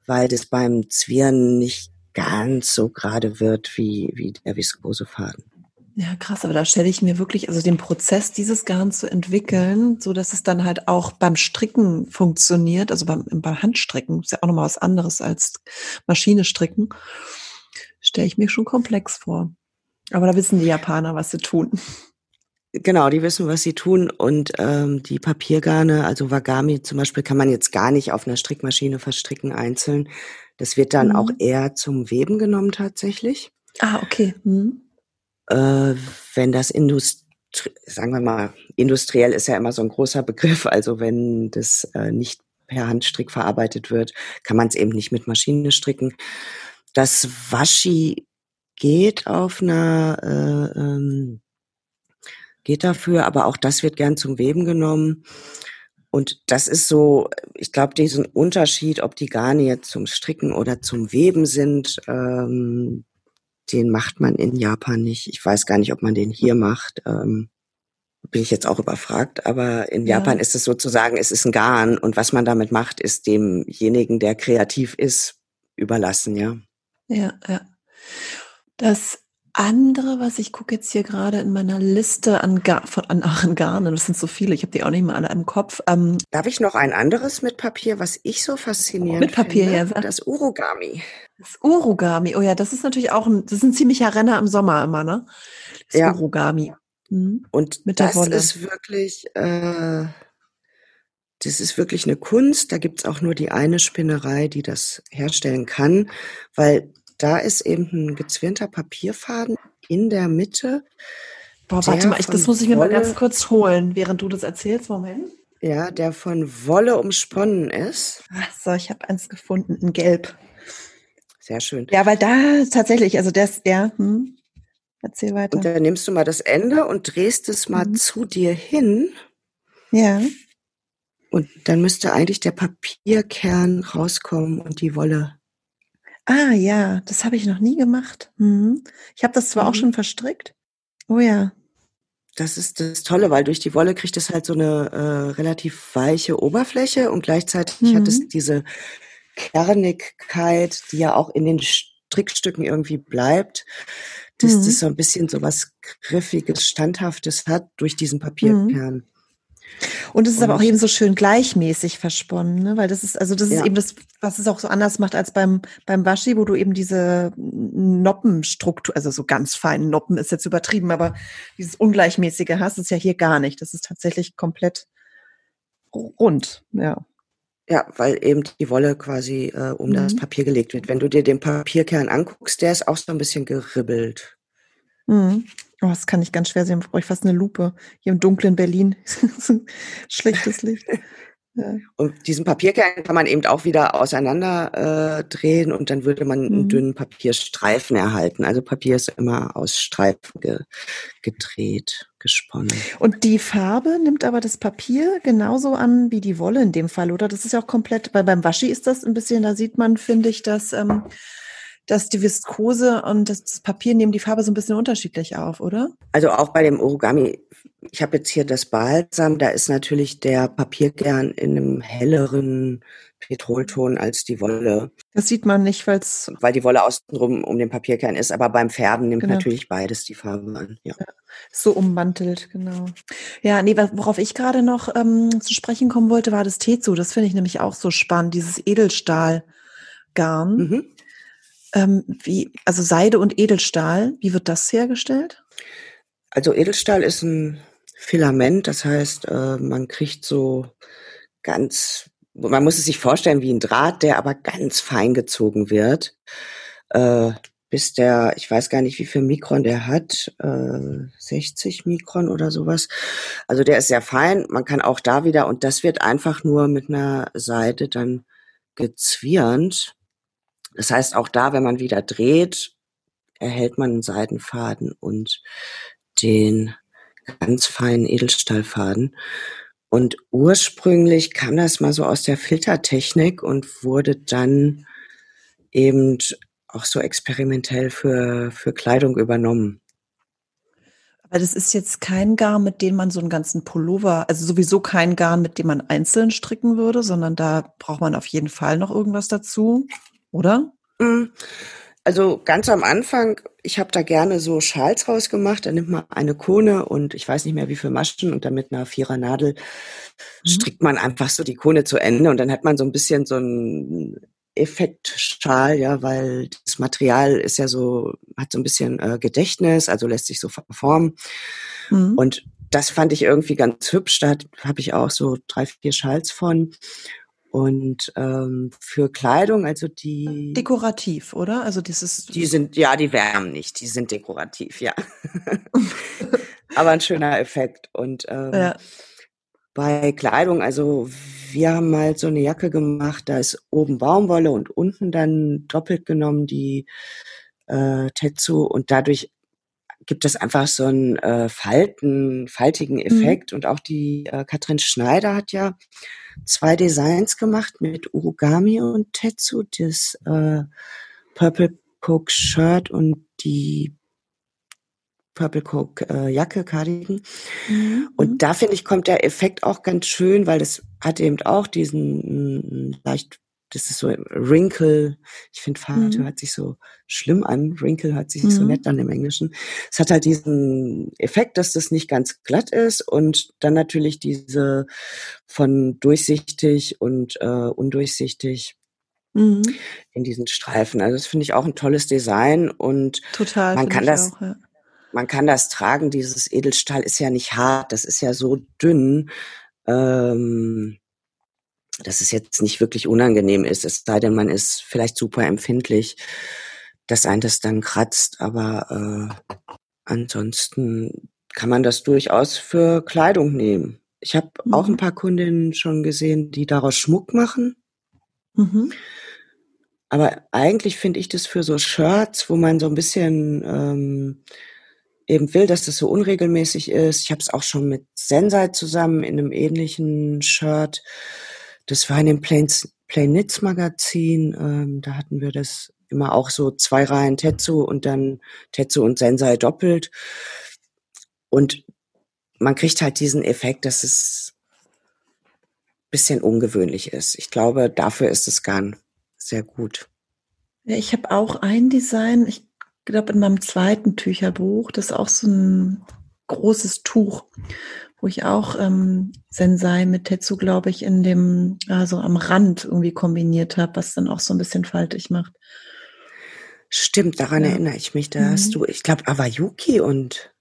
Speaker 2: weil das beim Zwirnen nicht ganz so gerade wird wie, wie der Viskosefaden.
Speaker 1: Ja, krass, aber da stelle ich mir wirklich, also den Prozess, dieses Garn zu entwickeln, so dass es dann halt auch beim Stricken funktioniert, also beim, beim Handstricken, ist ja auch nochmal was anderes als Maschine stricken, stelle ich mir schon komplex vor. Aber da wissen die Japaner, was sie tun.
Speaker 2: Genau, die wissen, was sie tun. Und ähm, die Papiergarne, also Wagami zum Beispiel, kann man jetzt gar nicht auf einer Strickmaschine verstricken einzeln. Das wird dann mhm. auch eher zum Weben genommen tatsächlich.
Speaker 1: Ah, okay. Mhm
Speaker 2: äh, wenn das Industrie, sagen wir mal, industriell ist ja immer so ein großer Begriff, also wenn das äh, nicht per Handstrick verarbeitet wird, kann man es eben nicht mit Maschine stricken. Das Washi geht auf einer, äh, ähm, geht dafür, aber auch das wird gern zum Weben genommen. Und das ist so, ich glaube, diesen Unterschied, ob die Garne jetzt zum Stricken oder zum Weben sind, ähm, den macht man in Japan nicht. Ich weiß gar nicht, ob man den hier macht. Ähm, bin ich jetzt auch überfragt, aber in ja. Japan ist es sozusagen, es ist ein Garn und was man damit macht, ist demjenigen, der kreativ ist, überlassen, ja.
Speaker 1: Ja, ja. Das andere, was ich gucke jetzt hier gerade in meiner Liste an, Gar von, an, an Garnen, das sind so viele, ich habe die auch nicht mehr alle im Kopf.
Speaker 2: Ähm, Darf ich noch ein anderes mit Papier, was ich so faszinierend
Speaker 1: mit Papier, finde?
Speaker 2: Ja, das Urugami.
Speaker 1: Das Urugami, oh ja, das ist natürlich auch ein, das ist ein ziemlicher Renner im Sommer immer, ne? Das ja. Urugami.
Speaker 2: Mhm. Und mit das ist wirklich, äh, das ist wirklich eine Kunst. Da gibt's auch nur die eine Spinnerei, die das herstellen kann, weil da ist eben ein gezwirnter Papierfaden in der Mitte.
Speaker 1: Boah, warte mal, ich, das muss ich mir Wolle, mal ganz kurz holen, während du das erzählst. Moment.
Speaker 2: Ja, der von Wolle umsponnen ist.
Speaker 1: Ach so, ich habe eins gefunden, in Gelb.
Speaker 2: Sehr schön.
Speaker 1: Ja, weil da tatsächlich, also das, ja, hm. erzähl weiter.
Speaker 2: Und dann nimmst du mal das Ende und drehst es mal mhm. zu dir hin.
Speaker 1: Ja.
Speaker 2: Und dann müsste eigentlich der Papierkern rauskommen und die Wolle
Speaker 1: Ah ja, das habe ich noch nie gemacht. Mhm. Ich habe das zwar mhm. auch schon verstrickt. Oh ja.
Speaker 2: Das ist das Tolle, weil durch die Wolle kriegt es halt so eine äh, relativ weiche Oberfläche und gleichzeitig mhm. hat es mhm. diese Kernigkeit, die ja auch in den Strickstücken irgendwie bleibt, dass mhm. das so ein bisschen so was Griffiges, Standhaftes hat durch diesen Papierkern.
Speaker 1: Und es ist und aber auch eben so schön gleichmäßig versponnen, ne? weil das ist, also das ist ja. eben das, was es auch so anders macht als beim, beim Washi, wo du eben diese Noppenstruktur, also so ganz feinen Noppen ist jetzt übertrieben, aber dieses Ungleichmäßige hast, ist ja hier gar nicht. Das ist tatsächlich komplett rund, ja.
Speaker 2: Ja, weil eben die Wolle quasi äh, um mhm. das Papier gelegt wird. Wenn du dir den Papierkern anguckst, der ist auch so ein bisschen geribbelt.
Speaker 1: Mhm. Oh, das kann ich ganz schwer sehen. Ich brauche fast eine Lupe. Hier im dunklen Berlin. <laughs> Schlechtes Licht. <laughs>
Speaker 2: Ja. Und diesen Papierkern kann man eben auch wieder auseinander äh, drehen und dann würde man mhm. einen dünnen Papierstreifen erhalten. Also Papier ist immer aus Streifen ge gedreht, gesponnen.
Speaker 1: Und die Farbe nimmt aber das Papier genauso an wie die Wolle in dem Fall, oder? Das ist ja auch komplett, weil beim Waschi ist das ein bisschen, da sieht man, finde ich, dass, ähm, dass die Viskose und das, Papier nehmen die Farbe so ein bisschen unterschiedlich auf, oder?
Speaker 2: Also auch bei dem Origami ich habe jetzt hier das Balsam, da ist natürlich der Papierkern in einem helleren Petrolton als die Wolle.
Speaker 1: Das sieht man nicht, weil's
Speaker 2: weil die Wolle außenrum um den Papierkern ist, aber beim Färben nimmt genau. natürlich beides die Farbe an. Ja. ja.
Speaker 1: So ummantelt, genau. Ja, nee, worauf ich gerade noch ähm, zu sprechen kommen wollte, war das Tezu. Das finde ich nämlich auch so spannend, dieses Edelstahlgarn. Mhm. Ähm, wie, also Seide und Edelstahl, wie wird das hergestellt?
Speaker 2: Also Edelstahl ist ein Filament, das heißt, äh, man kriegt so ganz, man muss es sich vorstellen wie ein Draht, der aber ganz fein gezogen wird, äh, bis der, ich weiß gar nicht, wie viel Mikron der hat, äh, 60 Mikron oder sowas. Also der ist sehr fein. Man kann auch da wieder, und das wird einfach nur mit einer Seite dann gezwirnt. Das heißt, auch da, wenn man wieder dreht, erhält man einen Seidenfaden und den ganz feinen Edelstahlfaden. Und ursprünglich kam das mal so aus der Filtertechnik und wurde dann eben auch so experimentell für, für Kleidung übernommen.
Speaker 1: Aber das ist jetzt kein Garn, mit dem man so einen ganzen Pullover, also sowieso kein Garn, mit dem man einzeln stricken würde, sondern da braucht man auf jeden Fall noch irgendwas dazu, oder?
Speaker 2: Mm. Also ganz am Anfang, ich habe da gerne so Schals rausgemacht. Da nimmt man eine Kone und ich weiß nicht mehr wie viele Maschen und dann mit einer Vierernadel mhm. strickt man einfach so die Kone zu Ende und dann hat man so ein bisschen so ein Effektschal, ja, weil das Material ist ja so, hat so ein bisschen äh, Gedächtnis, also lässt sich so verformen. Mhm. Und das fand ich irgendwie ganz hübsch. Da habe ich auch so drei, vier Schals von. Und ähm, für Kleidung, also die
Speaker 1: dekorativ, oder? Also dieses
Speaker 2: die sind ja, die wärmen nicht, die sind dekorativ, ja. <laughs> Aber ein schöner Effekt. Und ähm, ja. bei Kleidung, also wir haben mal so eine Jacke gemacht, da ist oben Baumwolle und unten dann doppelt genommen die äh, Tetsu und dadurch gibt es einfach so einen äh, Falten, faltigen mhm. Effekt. Mhm. Und auch die äh, Katrin Schneider hat ja zwei Designs gemacht mit Urugami und Tetsu, das äh, Purple Coke Shirt und die Purple Coke äh, Jacke, Cardigan. Mhm. Und da finde ich, kommt der Effekt auch ganz schön, weil das hat eben auch diesen leicht das ist so Wrinkle. Ich finde Fahrrad mhm. hört sich so schlimm an. Wrinkle hört sich mhm. so nett an im Englischen. Es hat halt diesen Effekt, dass das nicht ganz glatt ist und dann natürlich diese von durchsichtig und äh, undurchsichtig mhm. in diesen Streifen. Also das finde ich auch ein tolles Design und
Speaker 1: Total,
Speaker 2: man kann das, auch, ja. man kann das tragen. Dieses Edelstahl ist ja nicht hart, das ist ja so dünn. Ähm, dass es jetzt nicht wirklich unangenehm ist, es sei denn, man ist vielleicht super empfindlich, dass ein das dann kratzt, aber äh, ansonsten kann man das durchaus für Kleidung nehmen. Ich habe mhm. auch ein paar Kundinnen schon gesehen, die daraus Schmuck machen. Mhm. Aber eigentlich finde ich das für so Shirts, wo man so ein bisschen ähm, eben will, dass das so unregelmäßig ist. Ich habe es auch schon mit Sensei zusammen in einem ähnlichen Shirt das war in dem Plain, Plain Knits Magazin. Ähm, da hatten wir das immer auch so zwei Reihen Tetsu und dann Tetsu und Sensei doppelt. Und man kriegt halt diesen Effekt, dass es bisschen ungewöhnlich ist. Ich glaube, dafür ist es Garn sehr gut.
Speaker 1: Ja, ich habe auch ein Design, ich glaube in meinem zweiten Tücherbuch, das ist auch so ein großes Tuch, wo ich auch ähm, Sensei mit Tetsu, glaube ich, in dem, also am Rand irgendwie kombiniert habe, was dann auch so ein bisschen faltig macht.
Speaker 2: Stimmt, daran ja. erinnere ich mich. Da mhm. hast du, ich glaube, Awayuki und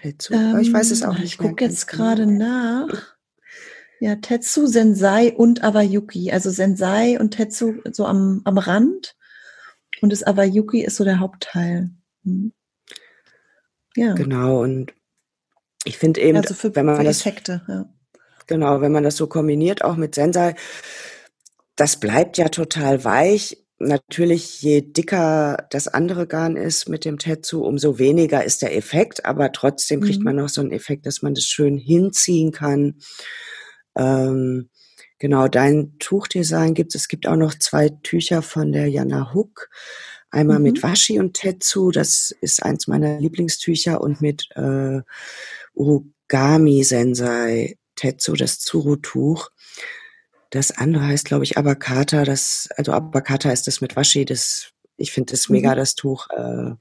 Speaker 1: Tetsu. Ähm, ich weiß es auch ähm, nicht. Ich gucke jetzt genau. gerade nach. Ja, Tetsu, Sensei und Awayuki. Also Sensei und Tetsu so am, am Rand. Und das Awayuki ist so der Hauptteil. Hm.
Speaker 2: Ja. Genau, und ich finde eben,
Speaker 1: also für, wenn man das, Effekte, ja.
Speaker 2: Genau, wenn man das so kombiniert, auch mit Sensei, das bleibt ja total weich. Natürlich, je dicker das andere Garn ist mit dem Tetsu, umso weniger ist der Effekt, aber trotzdem kriegt mhm. man noch so einen Effekt, dass man das schön hinziehen kann. Ähm, genau, dein Tuchdesign gibt es. Es gibt auch noch zwei Tücher von der Jana Hook. Einmal mhm. mit Washi und Tetsu, das ist eins meiner Lieblingstücher, und mit äh, Urugami Sensei Tetsu, das Tsuru-Tuch. Das andere heißt, glaube ich, Abakata. Das, also Abakata ist das mit Washi. Das, ich finde das mega, mhm. das Tuch. Äh,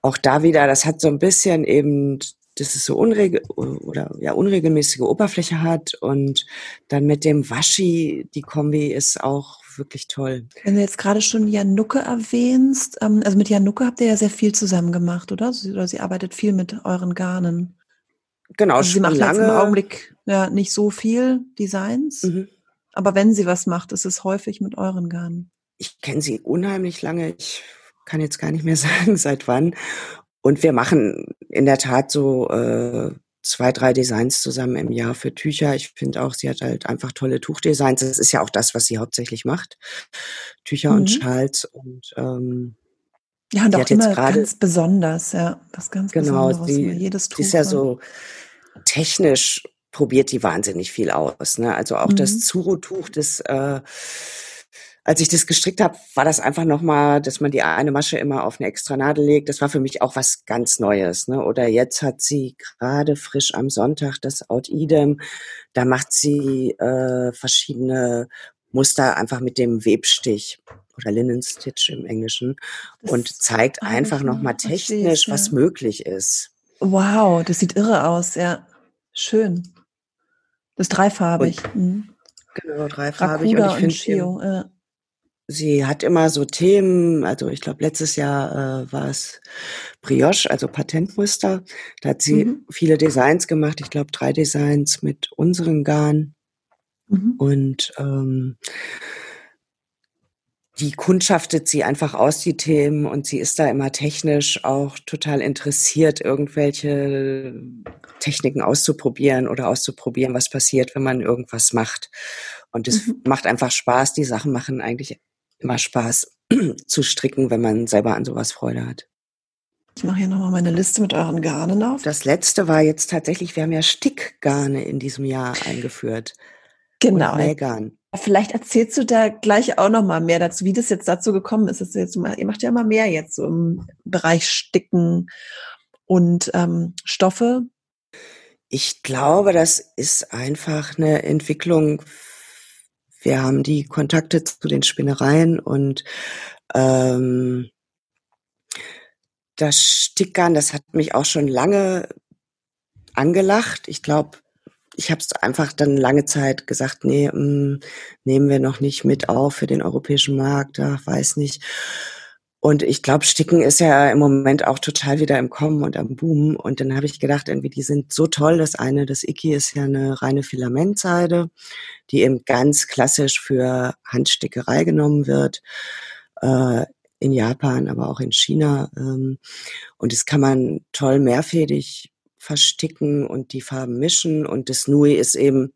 Speaker 2: auch da wieder, das hat so ein bisschen eben dass es so unregel oder ja unregelmäßige Oberfläche hat und dann mit dem Waschi die Kombi ist auch wirklich toll.
Speaker 1: Wenn du jetzt gerade schon Janucke erwähnst, ähm, also mit Janucke habt ihr ja sehr viel zusammen gemacht, oder? Oder sie arbeitet viel mit euren Garnen.
Speaker 2: Genau, also
Speaker 1: sie macht lange. jetzt im Augenblick ja nicht so viel Designs, mhm. aber wenn sie was macht, ist es häufig mit euren Garnen.
Speaker 2: Ich kenne sie unheimlich lange. Ich kann jetzt gar nicht mehr <laughs> sagen, seit wann. Und wir machen in der Tat so äh, zwei, drei Designs zusammen im Jahr für Tücher. Ich finde auch, sie hat halt einfach tolle Tuchdesigns. Das ist ja auch das, was sie hauptsächlich macht. Tücher mhm. und Schals und ähm,
Speaker 1: ja, und auch immer ganz besonders, ja, was ganz
Speaker 2: genau, Besonderes. Die, jedes Tuch. Die ist ja so technisch probiert die wahnsinnig viel aus. Ne? Also auch mhm. das Zuro-Tuch, das äh, als ich das gestrickt habe, war das einfach nochmal, dass man die eine Masche immer auf eine extra Nadel legt. Das war für mich auch was ganz Neues. Ne? Oder jetzt hat sie gerade frisch am Sonntag das Out Idem. Da macht sie äh, verschiedene Muster einfach mit dem Webstich oder Linen Stitch im Englischen das und zeigt einfach nochmal technisch, ja. was möglich ist.
Speaker 1: Wow, das sieht irre aus, ja. Schön. Das ist dreifarbig. Und, mhm.
Speaker 2: Genau, dreifarbig. Rakuda und ich finde, ja sie hat immer so Themen, also ich glaube, letztes Jahr äh, war es Brioche, also Patentmuster. Da hat sie mhm. viele Designs gemacht, ich glaube drei Designs mit unseren Garn. Mhm. Und ähm, die kundschaftet sie einfach aus, die Themen, und sie ist da immer technisch auch total interessiert, irgendwelche Techniken auszuprobieren oder auszuprobieren, was passiert, wenn man irgendwas macht. Und es mhm. macht einfach Spaß. Die Sachen machen eigentlich immer Spaß <clears throat> zu stricken, wenn man selber an sowas Freude hat.
Speaker 1: Ich mache hier nochmal meine Liste mit euren Garnen auf.
Speaker 2: Das letzte war jetzt tatsächlich, wir haben ja Stickgarne in diesem Jahr eingeführt.
Speaker 1: Genau. Nähgarn. Vielleicht erzählst du da gleich auch noch mal mehr dazu, wie das jetzt dazu gekommen ist. Das jetzt, ihr macht ja immer mehr jetzt so im Bereich Sticken und ähm, Stoffe.
Speaker 2: Ich glaube, das ist einfach eine Entwicklung wir haben die Kontakte zu den Spinnereien und ähm, das Stickern, das hat mich auch schon lange angelacht. Ich glaube, ich habe es einfach dann lange Zeit gesagt, nee, mh, mm, nehmen wir noch nicht mit auf für den europäischen Markt, ach, weiß nicht. Und ich glaube, Sticken ist ja im Moment auch total wieder im Kommen und am Boom. Und dann habe ich gedacht, irgendwie, die sind so toll. Das eine, das Iki ist ja eine reine Filamentseide, die eben ganz klassisch für Handstickerei genommen wird. Äh, in Japan, aber auch in China. Ähm, und das kann man toll mehrfädig versticken und die Farben mischen. Und das Nui ist eben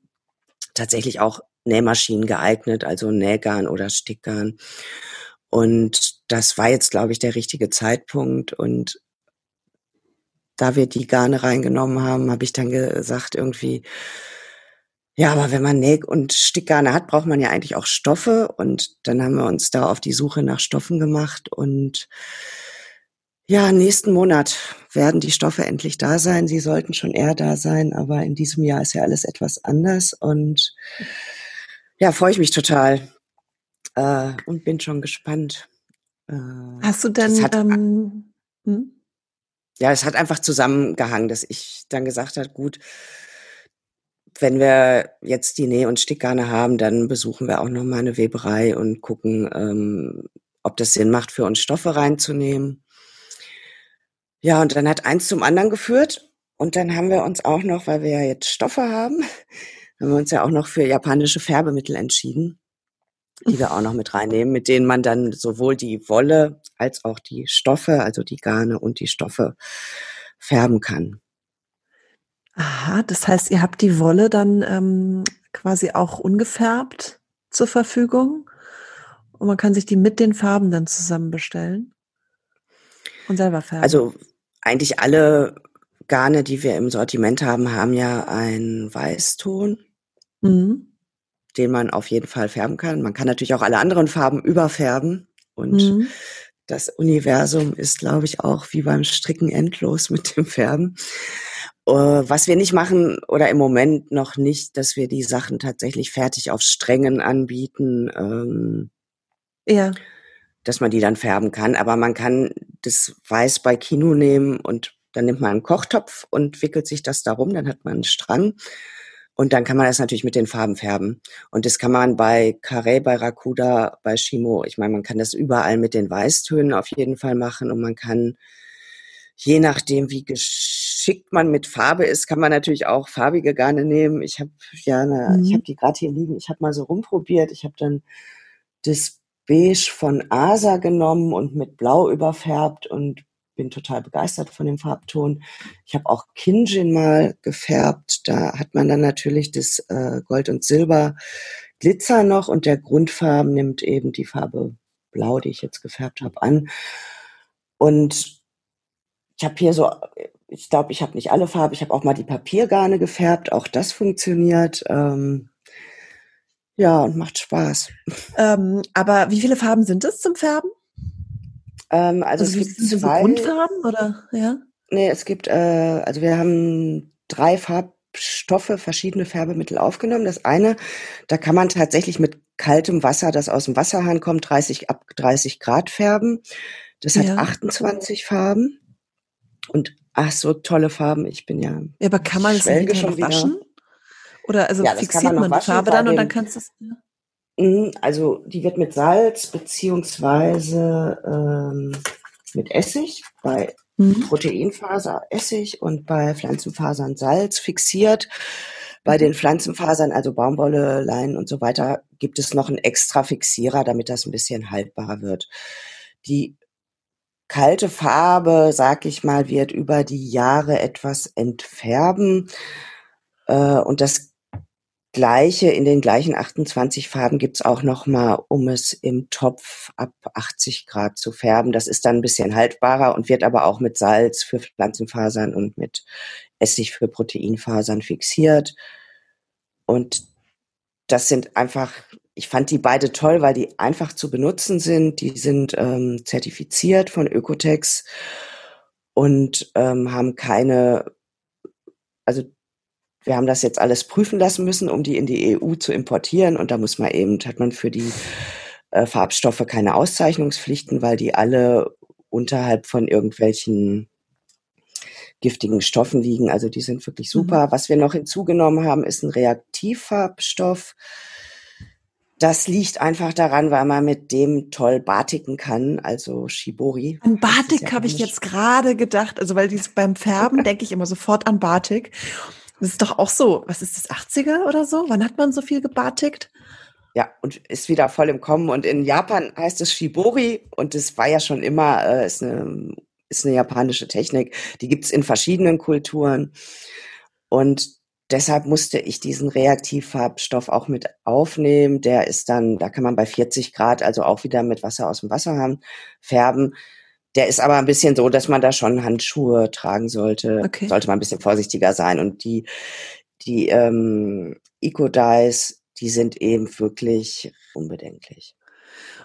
Speaker 2: tatsächlich auch Nähmaschinen geeignet, also Nähgarn oder Stickgarn. Und das war jetzt, glaube ich, der richtige Zeitpunkt. Und da wir die Garne reingenommen haben, habe ich dann gesagt, irgendwie, ja, aber wenn man Näh- und Stickgarne hat, braucht man ja eigentlich auch Stoffe. Und dann haben wir uns da auf die Suche nach Stoffen gemacht. Und ja, nächsten Monat werden die Stoffe endlich da sein. Sie sollten schon eher da sein, aber in diesem Jahr ist ja alles etwas anders. Und ja, freue ich mich total äh, und bin schon gespannt.
Speaker 1: Äh, Hast du denn, ähm, hm?
Speaker 2: ja, es hat einfach zusammengehangen, dass ich dann gesagt habe, gut, wenn wir jetzt die Näh- und Stickgarne haben, dann besuchen wir auch noch mal eine Weberei und gucken, ähm, ob das Sinn macht, für uns Stoffe reinzunehmen. Ja, und dann hat eins zum anderen geführt. Und dann haben wir uns auch noch, weil wir ja jetzt Stoffe haben, <laughs> haben wir uns ja auch noch für japanische Färbemittel entschieden, die wir auch noch mit reinnehmen, mit denen man dann sowohl die Wolle als auch die Stoffe, also die Garne und die Stoffe färben kann.
Speaker 1: Aha, das heißt, ihr habt die Wolle dann ähm, quasi auch ungefärbt zur Verfügung und man kann sich die mit den Farben dann zusammen bestellen und selber färben.
Speaker 2: Also eigentlich alle Garne, die wir im Sortiment haben, haben ja einen Weißton, mhm. Den man auf jeden Fall färben kann. Man kann natürlich auch alle anderen Farben überfärben und mhm. das Universum ist, glaube ich, auch wie beim Stricken endlos mit dem Färben. Äh, was wir nicht machen oder im Moment noch nicht, dass wir die Sachen tatsächlich fertig auf Strängen anbieten. Ähm, ja. Dass man die dann färben kann. Aber man kann das Weiß bei Kino nehmen und dann nimmt man einen Kochtopf und wickelt sich das darum, dann hat man einen Strang. Und dann kann man das natürlich mit den Farben färben. Und das kann man bei Carré, bei Rakuda, bei Shimo, ich meine, man kann das überall mit den Weißtönen auf jeden Fall machen und man kann, je nachdem, wie geschickt man mit Farbe ist, kann man natürlich auch farbige Garne nehmen. Ich habe ja, eine, mhm. ich habe die gerade hier liegen. Ich habe mal so rumprobiert. Ich habe dann das Beige von Asa genommen und mit Blau überfärbt und bin total begeistert von dem Farbton. Ich habe auch Kinjin mal gefärbt. Da hat man dann natürlich das äh, Gold und Silber Glitzer noch und der Grundfarben nimmt eben die Farbe Blau, die ich jetzt gefärbt habe, an. Und ich habe hier so, ich glaube, ich habe nicht alle Farben. Ich habe auch mal die Papiergarne gefärbt. Auch das funktioniert. Ähm, ja, und macht Spaß.
Speaker 1: Ähm, aber wie viele Farben sind es zum Färben?
Speaker 2: Ähm, also, also es gibt zwei.
Speaker 1: Grundfarben oder ja?
Speaker 2: Nee, es gibt, äh, also wir haben drei Farbstoffe, verschiedene Färbemittel aufgenommen. Das eine, da kann man tatsächlich mit kaltem Wasser, das aus dem Wasserhahn kommt, 30 ab 30 Grad färben. Das hat ja. 28 Farben und ach so tolle Farben. Ich bin ja.
Speaker 1: Ja, aber kann man es nicht schon waschen? Oder also ja, fixiert man, man die Farbe dann und dann kannst du es. Ja.
Speaker 2: Mhm, also die wird mit Salz beziehungsweise ähm, mit Essig bei mhm. Proteinfaser Essig und bei Pflanzenfasern Salz fixiert. Bei den Pflanzenfasern, also Baumwolle, Leinen und so weiter, gibt es noch einen extra Fixierer, damit das ein bisschen haltbarer wird. Die kalte Farbe, sag ich mal, wird über die Jahre etwas entfärben. Äh, und das Gleiche, in den gleichen 28 Farben gibt's auch nochmal, um es im Topf ab 80 Grad zu färben. Das ist dann ein bisschen haltbarer und wird aber auch mit Salz für Pflanzenfasern und mit Essig für Proteinfasern fixiert. Und das sind einfach, ich fand die beide toll, weil die einfach zu benutzen sind. Die sind ähm, zertifiziert von Ökotex und ähm, haben keine, also wir haben das jetzt alles prüfen lassen müssen, um die in die EU zu importieren. Und da muss man eben, hat man für die äh, Farbstoffe keine Auszeichnungspflichten, weil die alle unterhalb von irgendwelchen giftigen Stoffen liegen. Also die sind wirklich super. Mhm. Was wir noch hinzugenommen haben, ist ein Reaktivfarbstoff. Das liegt einfach daran, weil man mit dem toll batiken kann, also Shibori.
Speaker 1: An Batik ja habe ich jetzt gerade gedacht, also weil dies beim Färben <laughs> denke ich immer sofort an Batik. Das ist doch auch so, was ist das, 80er oder so? Wann hat man so viel gebatikt?
Speaker 2: Ja, und ist wieder voll im Kommen. Und in Japan heißt es Shibori und das war ja schon immer, äh, ist, eine, ist eine japanische Technik. Die gibt's in verschiedenen Kulturen. Und deshalb musste ich diesen Reaktivfarbstoff auch mit aufnehmen. Der ist dann, da kann man bei 40 Grad, also auch wieder mit Wasser aus dem Wasserhahn färben. Der ist aber ein bisschen so, dass man da schon Handschuhe tragen sollte. Okay. Sollte man ein bisschen vorsichtiger sein. Und die, die ähm, Eco-Dyes, die sind eben wirklich unbedenklich.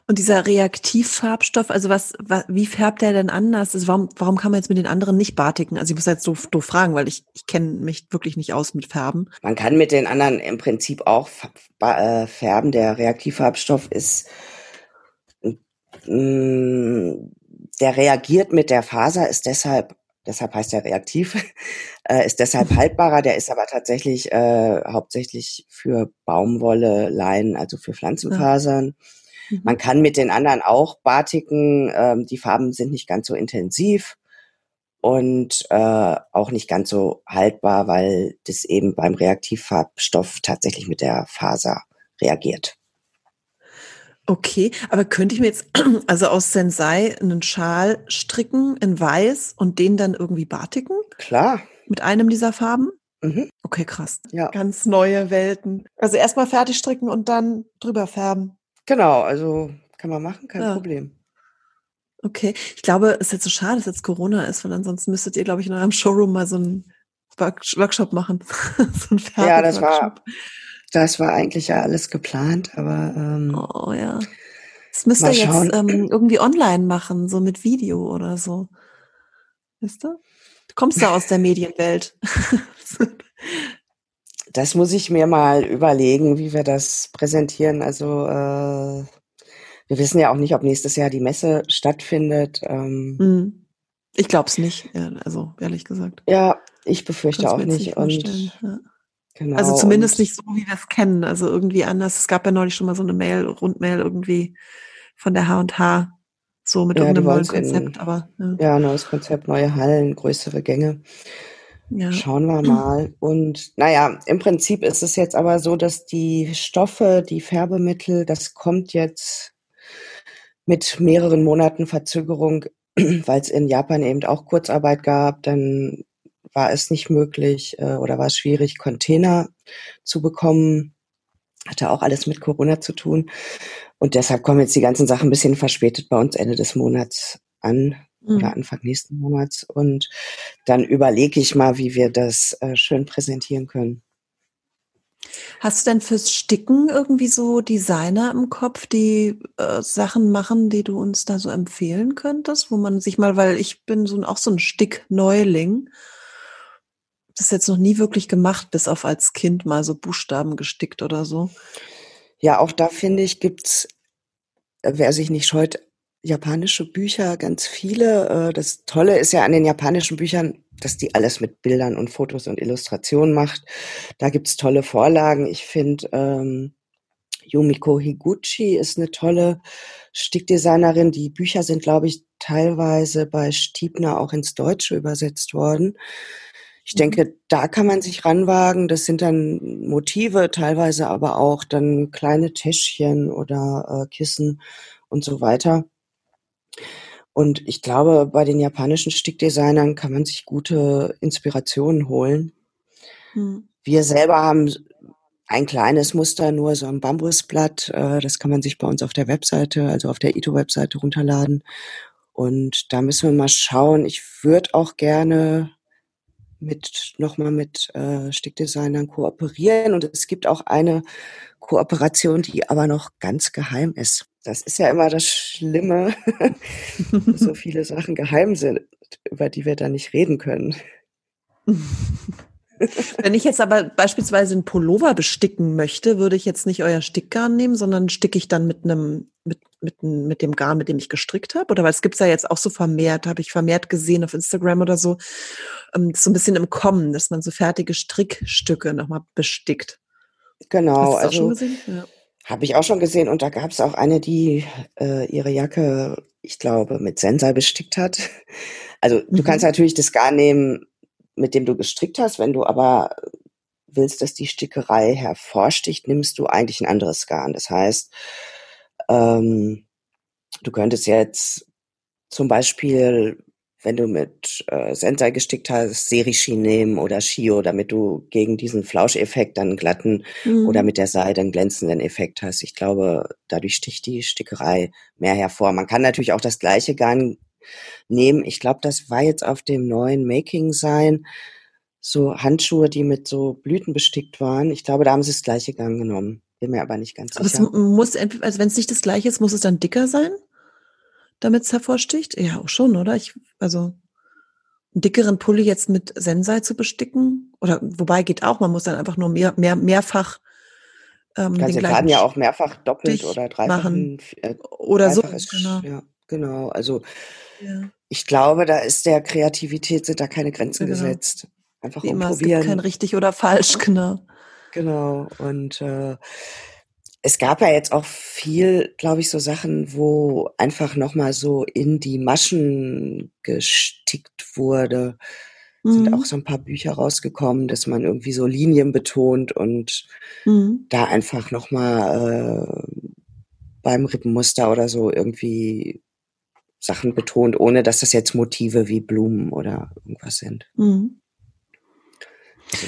Speaker 1: Und dieser Reaktivfarbstoff, also was, was wie färbt der denn anders? Also warum, warum kann man jetzt mit den anderen nicht batiken? Also ich muss jetzt so doof fragen, weil ich, ich kenne mich wirklich nicht aus mit Färben.
Speaker 2: Man kann mit den anderen im Prinzip auch äh, färben. Der Reaktivfarbstoff ist mm, der reagiert mit der Faser, ist deshalb deshalb heißt er reaktiv, <laughs> äh, ist deshalb <laughs> haltbarer. Der ist aber tatsächlich äh, hauptsächlich für Baumwolle, Leinen, also für Pflanzenfasern. Ja. Mhm. Man kann mit den anderen auch batiken. Ähm, die Farben sind nicht ganz so intensiv und äh, auch nicht ganz so haltbar, weil das eben beim Reaktivfarbstoff tatsächlich mit der Faser reagiert.
Speaker 1: Okay, aber könnte ich mir jetzt <clears throat> also aus Sensei einen Schal stricken in weiß und den dann irgendwie batiken?
Speaker 2: Klar.
Speaker 1: Mit einem dieser Farben? Mhm. Okay, krass. Ja. Ganz neue Welten. Also erstmal fertig stricken und dann drüber färben.
Speaker 2: Genau, also kann man machen, kein ja. Problem.
Speaker 1: Okay, ich glaube, es ist jetzt so schade, dass jetzt Corona ist, weil ansonsten müsstet ihr, glaube ich, in eurem Showroom mal so einen Workshop machen. <laughs>
Speaker 2: so einen ja, das war, das war eigentlich ja alles geplant, aber ähm,
Speaker 1: oh ja. Das müsst ihr jetzt ähm, irgendwie online machen, so mit Video oder so. Weißt du? Du kommst ja aus der <laughs> Medienwelt.
Speaker 2: das muss ich mir mal überlegen, wie wir das präsentieren. Also äh, wir wissen ja auch nicht, ob nächstes Jahr die Messe stattfindet. Ähm,
Speaker 1: hm. ich glaube es nicht, also ehrlich gesagt.
Speaker 2: Ja, ich befürchte auch nicht. Und ja.
Speaker 1: Genau. Also zumindest nicht so, wie wir es kennen. Also irgendwie anders. Es gab ja neulich schon mal so eine Mail, Rundmail irgendwie von der H&H, so mit ja, irgendeinem neuen Konzept. In, aber
Speaker 2: ja. ja, neues Konzept, neue Hallen, größere Gänge. Ja. Schauen wir <clears throat> mal. Und naja, im Prinzip ist es jetzt aber so, dass die Stoffe, die Färbemittel, das kommt jetzt mit mehreren Monaten Verzögerung, <clears throat> weil es in Japan eben auch Kurzarbeit gab. Dann war es nicht möglich äh, oder war es schwierig, Container zu bekommen. Hatte auch alles mit Corona zu tun. Und deshalb kommen jetzt die ganzen Sachen ein bisschen verspätet bei uns Ende des Monats an mhm. oder Anfang nächsten Monats. Und dann überlege ich mal, wie wir das äh, schön präsentieren können.
Speaker 1: Hast du denn fürs Sticken irgendwie so Designer im Kopf, die äh, Sachen machen, die du uns da so empfehlen könntest, wo man sich mal, weil ich bin so auch so ein Stickneuling das jetzt noch nie wirklich gemacht, bis auf als Kind mal so Buchstaben gestickt oder so.
Speaker 2: Ja, auch da finde ich, gibt's, äh, wer sich nicht scheut, japanische Bücher, ganz viele. Äh, das Tolle ist ja an den japanischen Büchern, dass die alles mit Bildern und Fotos und Illustrationen macht. Da gibt's tolle Vorlagen. Ich finde, ähm, Yumiko Higuchi ist eine tolle Stickdesignerin. Die Bücher sind, glaube ich, teilweise bei Stiebner auch ins Deutsche übersetzt worden. Ich denke, da kann man sich ranwagen. Das sind dann Motive, teilweise aber auch dann kleine Täschchen oder äh, Kissen und so weiter. Und ich glaube, bei den japanischen Stickdesignern kann man sich gute Inspirationen holen. Hm. Wir selber haben ein kleines Muster, nur so ein Bambusblatt. Äh, das kann man sich bei uns auf der Webseite, also auf der Ito-Webseite runterladen. Und da müssen wir mal schauen. Ich würde auch gerne mit nochmal mit äh, Stickdesignern kooperieren und es gibt auch eine Kooperation, die aber noch ganz geheim ist. Das ist ja immer das Schlimme, <laughs> so viele Sachen geheim sind, über die wir da nicht reden können. <laughs>
Speaker 1: Wenn ich jetzt aber beispielsweise einen Pullover besticken möchte, würde ich jetzt nicht euer Stickgarn nehmen, sondern sticke ich dann mit einem mit, mit, mit dem Garn, mit dem ich gestrickt habe? Oder weil es gibt's ja jetzt auch so vermehrt, habe ich vermehrt gesehen auf Instagram oder so, ähm, so ein bisschen im Kommen, dass man so fertige Strickstücke nochmal bestickt.
Speaker 2: Genau, also ja. habe ich auch schon gesehen und da gab es auch eine, die äh, ihre Jacke, ich glaube, mit Sensei bestickt hat. Also du mhm. kannst natürlich das Garn nehmen, mit dem du gestrickt hast. Wenn du aber willst, dass die Stickerei hervorsticht, nimmst du eigentlich ein anderes Garn. Das heißt, ähm, du könntest jetzt zum Beispiel, wenn du mit äh, Sensei gestickt hast, Serishi nehmen oder Shio, damit du gegen diesen Flauscheffekt dann glatten mhm. oder mit der Seide einen glänzenden Effekt hast. Ich glaube, dadurch sticht die Stickerei mehr hervor. Man kann natürlich auch das gleiche Garn nehmen. Ich glaube, das war jetzt auf dem neuen Making sein. So Handschuhe, die mit so Blüten bestickt waren. Ich glaube, da haben sie das gleiche Gang genommen. Bin mir aber nicht ganz aber sicher.
Speaker 1: Aber es muss, also wenn es nicht das gleiche ist, muss es dann dicker sein, damit es hervorsticht? Ja, auch schon, oder? Ich, also einen dickeren Pulli jetzt mit Sensei zu besticken, oder wobei geht auch, man muss dann einfach nur mehr, mehr, mehrfach
Speaker 2: ähm, Ganze den Faden ja auch mehrfach doppelt oder dreifach
Speaker 1: machen. Äh, oder so.
Speaker 2: Ist, genau. Ja, genau. Also ja. ich glaube, da ist der Kreativität sind da keine Grenzen
Speaker 1: genau.
Speaker 2: gesetzt. Einfach
Speaker 1: Wie immer, es gibt kein richtig oder falsch, genau.
Speaker 2: Genau. Und äh, es gab ja jetzt auch viel, glaube ich, so Sachen, wo einfach nochmal so in die Maschen gestickt wurde. Sind auch
Speaker 1: Mhm.
Speaker 2: so ein paar Bücher rausgekommen, dass man irgendwie so Linien betont und
Speaker 1: Mhm.
Speaker 2: da einfach nochmal äh, beim Rippenmuster oder so irgendwie Sachen betont, ohne dass das jetzt Motive wie Blumen oder irgendwas sind.
Speaker 1: Mhm.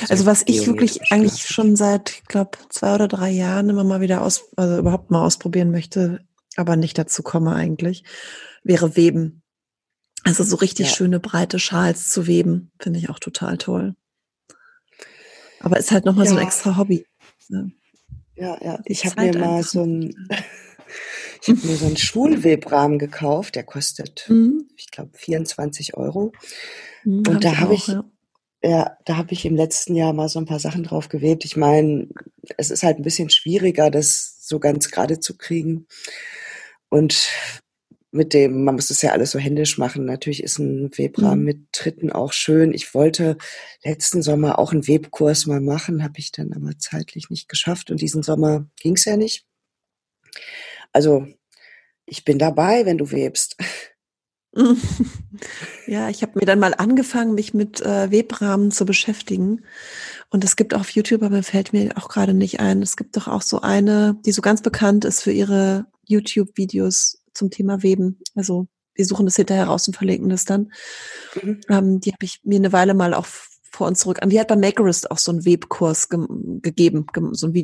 Speaker 2: Also, so
Speaker 1: was ich wirklich eigentlich schon seit, ich glaube, zwei oder drei Jahren immer mal wieder aus, also überhaupt mal ausprobieren möchte, aber nicht dazu komme eigentlich, wäre Weben. Also so richtig
Speaker 2: Ja.
Speaker 1: schöne breite Schals zu weben, finde ich auch total toll. Aber ist halt nochmal so ein
Speaker 2: Ja.
Speaker 1: extra Hobby. Ja.
Speaker 2: Ja, ja. Ich habe mir mal so ein, ich habe mir so einen Schulwebrahmen gekauft, der kostet,
Speaker 1: Mhm.
Speaker 2: ich glaube, 24 Euro.
Speaker 1: Mhm,
Speaker 2: Und
Speaker 1: hab
Speaker 2: da habe ich,
Speaker 1: ja.
Speaker 2: ja, da habe ich im letzten Jahr mal so ein paar Sachen drauf gewebt. Ich meine, es ist halt ein bisschen schwieriger, das so ganz gerade zu kriegen. Und mit dem, man muss das ja alles so händisch machen. Natürlich ist ein Webrahmen
Speaker 1: Mhm.
Speaker 2: mit Tritten auch schön. Ich wollte letzten Sommer auch einen Webkurs mal machen, habe ich dann aber zeitlich nicht geschafft. Und diesen Sommer ging es ja nicht. Also ich bin dabei, wenn du webst. <laughs>
Speaker 1: Ja, ich habe mir dann mal angefangen, mich mit äh, Webrahmen zu beschäftigen. Und es gibt auf YouTube, aber fällt mir auch gerade nicht ein, es gibt doch auch so eine, die so ganz bekannt ist für ihre YouTube-Videos zum Thema Weben. Also wir suchen das hinterher raus und verlinken das dann.
Speaker 2: Mhm.
Speaker 1: Ähm, die habe ich mir eine Weile mal auch vor und zurück an. Die hat bei Makerist auch so einen Webkurs ge gegeben, ge so einen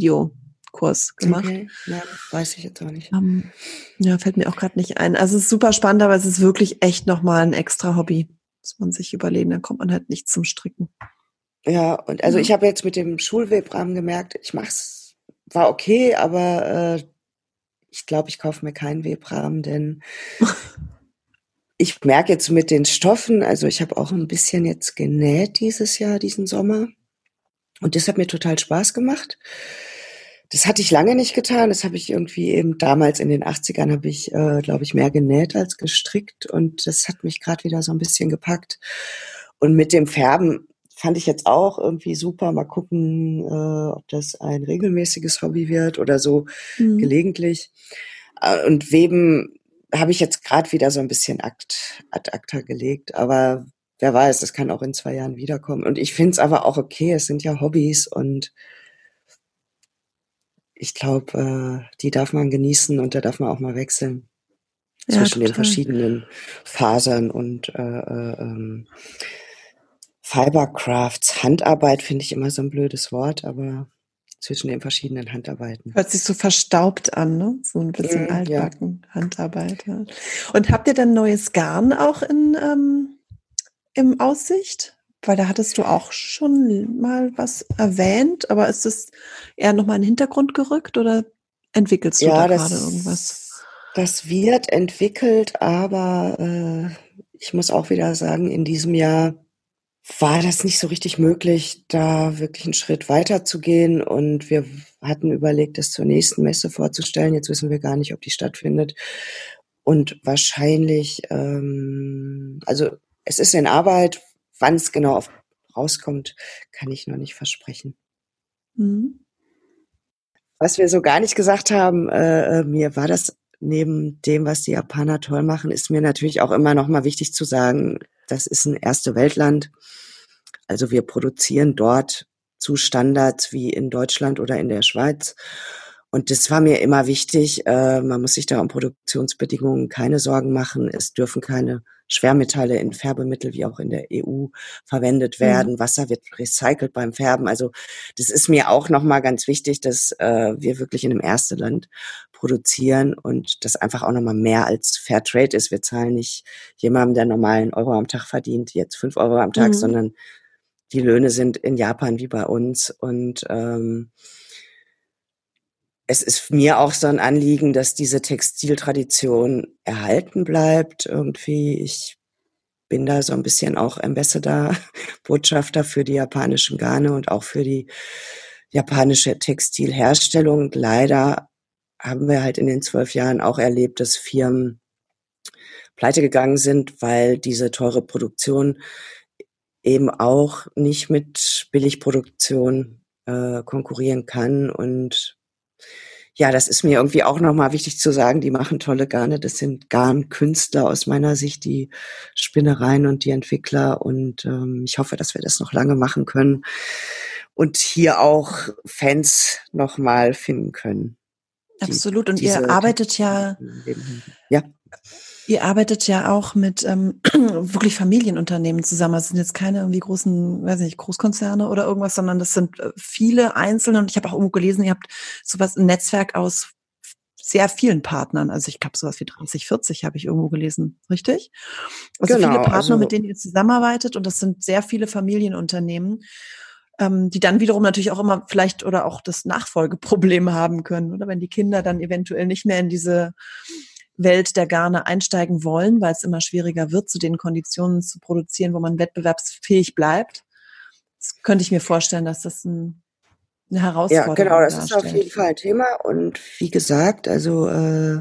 Speaker 1: Videokurs gemacht.
Speaker 2: Okay, ja, weiß ich jetzt auch nicht.
Speaker 1: Ähm, ja, fällt mir auch gerade nicht ein. Also es ist super spannend, aber es ist wirklich echt nochmal ein extra Hobby. Muss man sich überlegen, dann kommt man halt nicht zum Stricken.
Speaker 2: Ja, und also
Speaker 1: Ja.
Speaker 2: ich habe jetzt mit dem Schulwebrahmen gemerkt, ich mach's, war okay, aber äh, ich glaube, ich kaufe mir keinen Webrahmen, denn <laughs> ich merke jetzt mit den Stoffen, also ich habe auch ein bisschen jetzt genäht dieses Jahr, diesen Sommer. Und das hat mir total Spaß gemacht. Das hatte ich lange nicht getan. Das habe ich irgendwie eben damals in den 80ern habe ich, äh, glaube ich, mehr genäht als gestrickt. Und das hat mich gerade wieder so ein bisschen gepackt. Und mit dem Färben fand ich jetzt auch irgendwie super. Mal gucken, äh, ob das ein regelmäßiges Hobby wird oder so
Speaker 1: Mhm.
Speaker 2: gelegentlich. Äh, Und Weben habe ich jetzt gerade wieder so ein bisschen akt, ad acta gelegt. Aber wer weiß, das kann auch in zwei Jahren wiederkommen. Und ich finde es aber auch okay. Es sind ja Hobbys und ich glaube, äh, die darf man genießen und da darf man auch mal wechseln
Speaker 1: Ja,
Speaker 2: zwischen den
Speaker 1: total.
Speaker 2: verschiedenen Fasern und äh, äh, ähm, Fibercrafts. Handarbeit finde ich immer so ein blödes Wort, aber zwischen den verschiedenen Handarbeiten.
Speaker 1: Hört sich so verstaubt an, ne? So ein bisschen
Speaker 2: ja.
Speaker 1: altbacken, Handarbeit. Ja. Und habt ihr dann neues Garn auch in, ähm, im Aussicht? Weil da hattest du auch schon mal was erwähnt, aber ist es eher nochmal in den Hintergrund gerückt oder entwickelst du
Speaker 2: Ja,
Speaker 1: da gerade irgendwas?
Speaker 2: das, das wird entwickelt, aber äh, ich muss auch wieder sagen, in diesem Jahr war das nicht so richtig möglich, da wirklich einen Schritt weiter zu gehen. Und wir hatten überlegt, das zur nächsten Messe vorzustellen. Jetzt wissen wir gar nicht, ob die stattfindet. Und wahrscheinlich, ähm, also es ist in Arbeit, wann es genau auf, rauskommt, kann ich noch nicht versprechen.
Speaker 1: Mhm.
Speaker 2: Was wir so gar nicht gesagt haben, äh, äh, mir war das neben dem, was die Japaner toll machen, ist mir natürlich auch immer noch mal wichtig zu sagen, das ist ein erste Weltland. Also wir produzieren dort zu Standards wie in Deutschland oder in der Schweiz. Und das war mir immer wichtig. Äh, man muss sich da um Produktionsbedingungen keine Sorgen machen. Es dürfen keine Schwermetalle in Färbemittel wie auch in der EU verwendet werden. Mhm. Wasser wird recycelt beim Färben. Also das ist mir auch nochmal ganz wichtig, dass äh, wir wirklich in einem ersten Land produzieren und das einfach auch nochmal mehr als Fair Trade ist. Wir zahlen nicht jemandem, der normalen Euro am Tag verdient, jetzt fünf Euro am Tag, mhm. sondern die Löhne sind in Japan wie bei uns und ähm, es ist mir auch so ein Anliegen, dass diese Textiltradition erhalten bleibt. Irgendwie, ich bin da so ein bisschen auch Ambassador, Botschafter für die japanischen Garne und auch für die japanische Textilherstellung. Leider haben wir halt in den zwölf Jahren auch erlebt, dass Firmen pleite gegangen sind, weil diese teure Produktion eben auch nicht mit Billigproduktion äh, konkurrieren kann. Und ja, das ist mir irgendwie auch nochmal wichtig zu sagen, die machen tolle Garne. Das sind Garnkünstler aus meiner Sicht, die Spinnereien und die Entwickler. Und ähm, ich hoffe, dass wir das noch lange machen können und hier auch Fans nochmal finden können.
Speaker 1: Absolut. Und ihr arbeitet ja,
Speaker 2: ja.
Speaker 1: Ihr arbeitet ja auch mit ähm, <clears throat> wirklich Familienunternehmen zusammen. Also es sind jetzt keine irgendwie großen, weiß nicht, Großkonzerne oder irgendwas, sondern das sind äh, viele einzelne. Und ich habe auch irgendwo gelesen, ihr habt sowas, ein Netzwerk aus sehr vielen Partnern. Also ich glaube, sowas wie 30, 40 habe ich irgendwo gelesen, richtig? Also genau, viele Partner, also mit denen ihr zusammenarbeitet und das sind sehr viele Familienunternehmen, ähm, die dann wiederum natürlich auch immer vielleicht oder auch das Nachfolgeproblem <laughs> haben können, oder wenn die Kinder dann eventuell nicht mehr in diese Welt der Garne einsteigen wollen, weil es immer schwieriger wird, zu den Konditionen zu produzieren, wo man wettbewerbsfähig bleibt. Das könnte ich mir vorstellen, dass das ein, eine Herausforderung ist.
Speaker 2: Ja, genau, das darstellt. ist auf jeden Fall ein Thema. Und wie gesagt, also äh,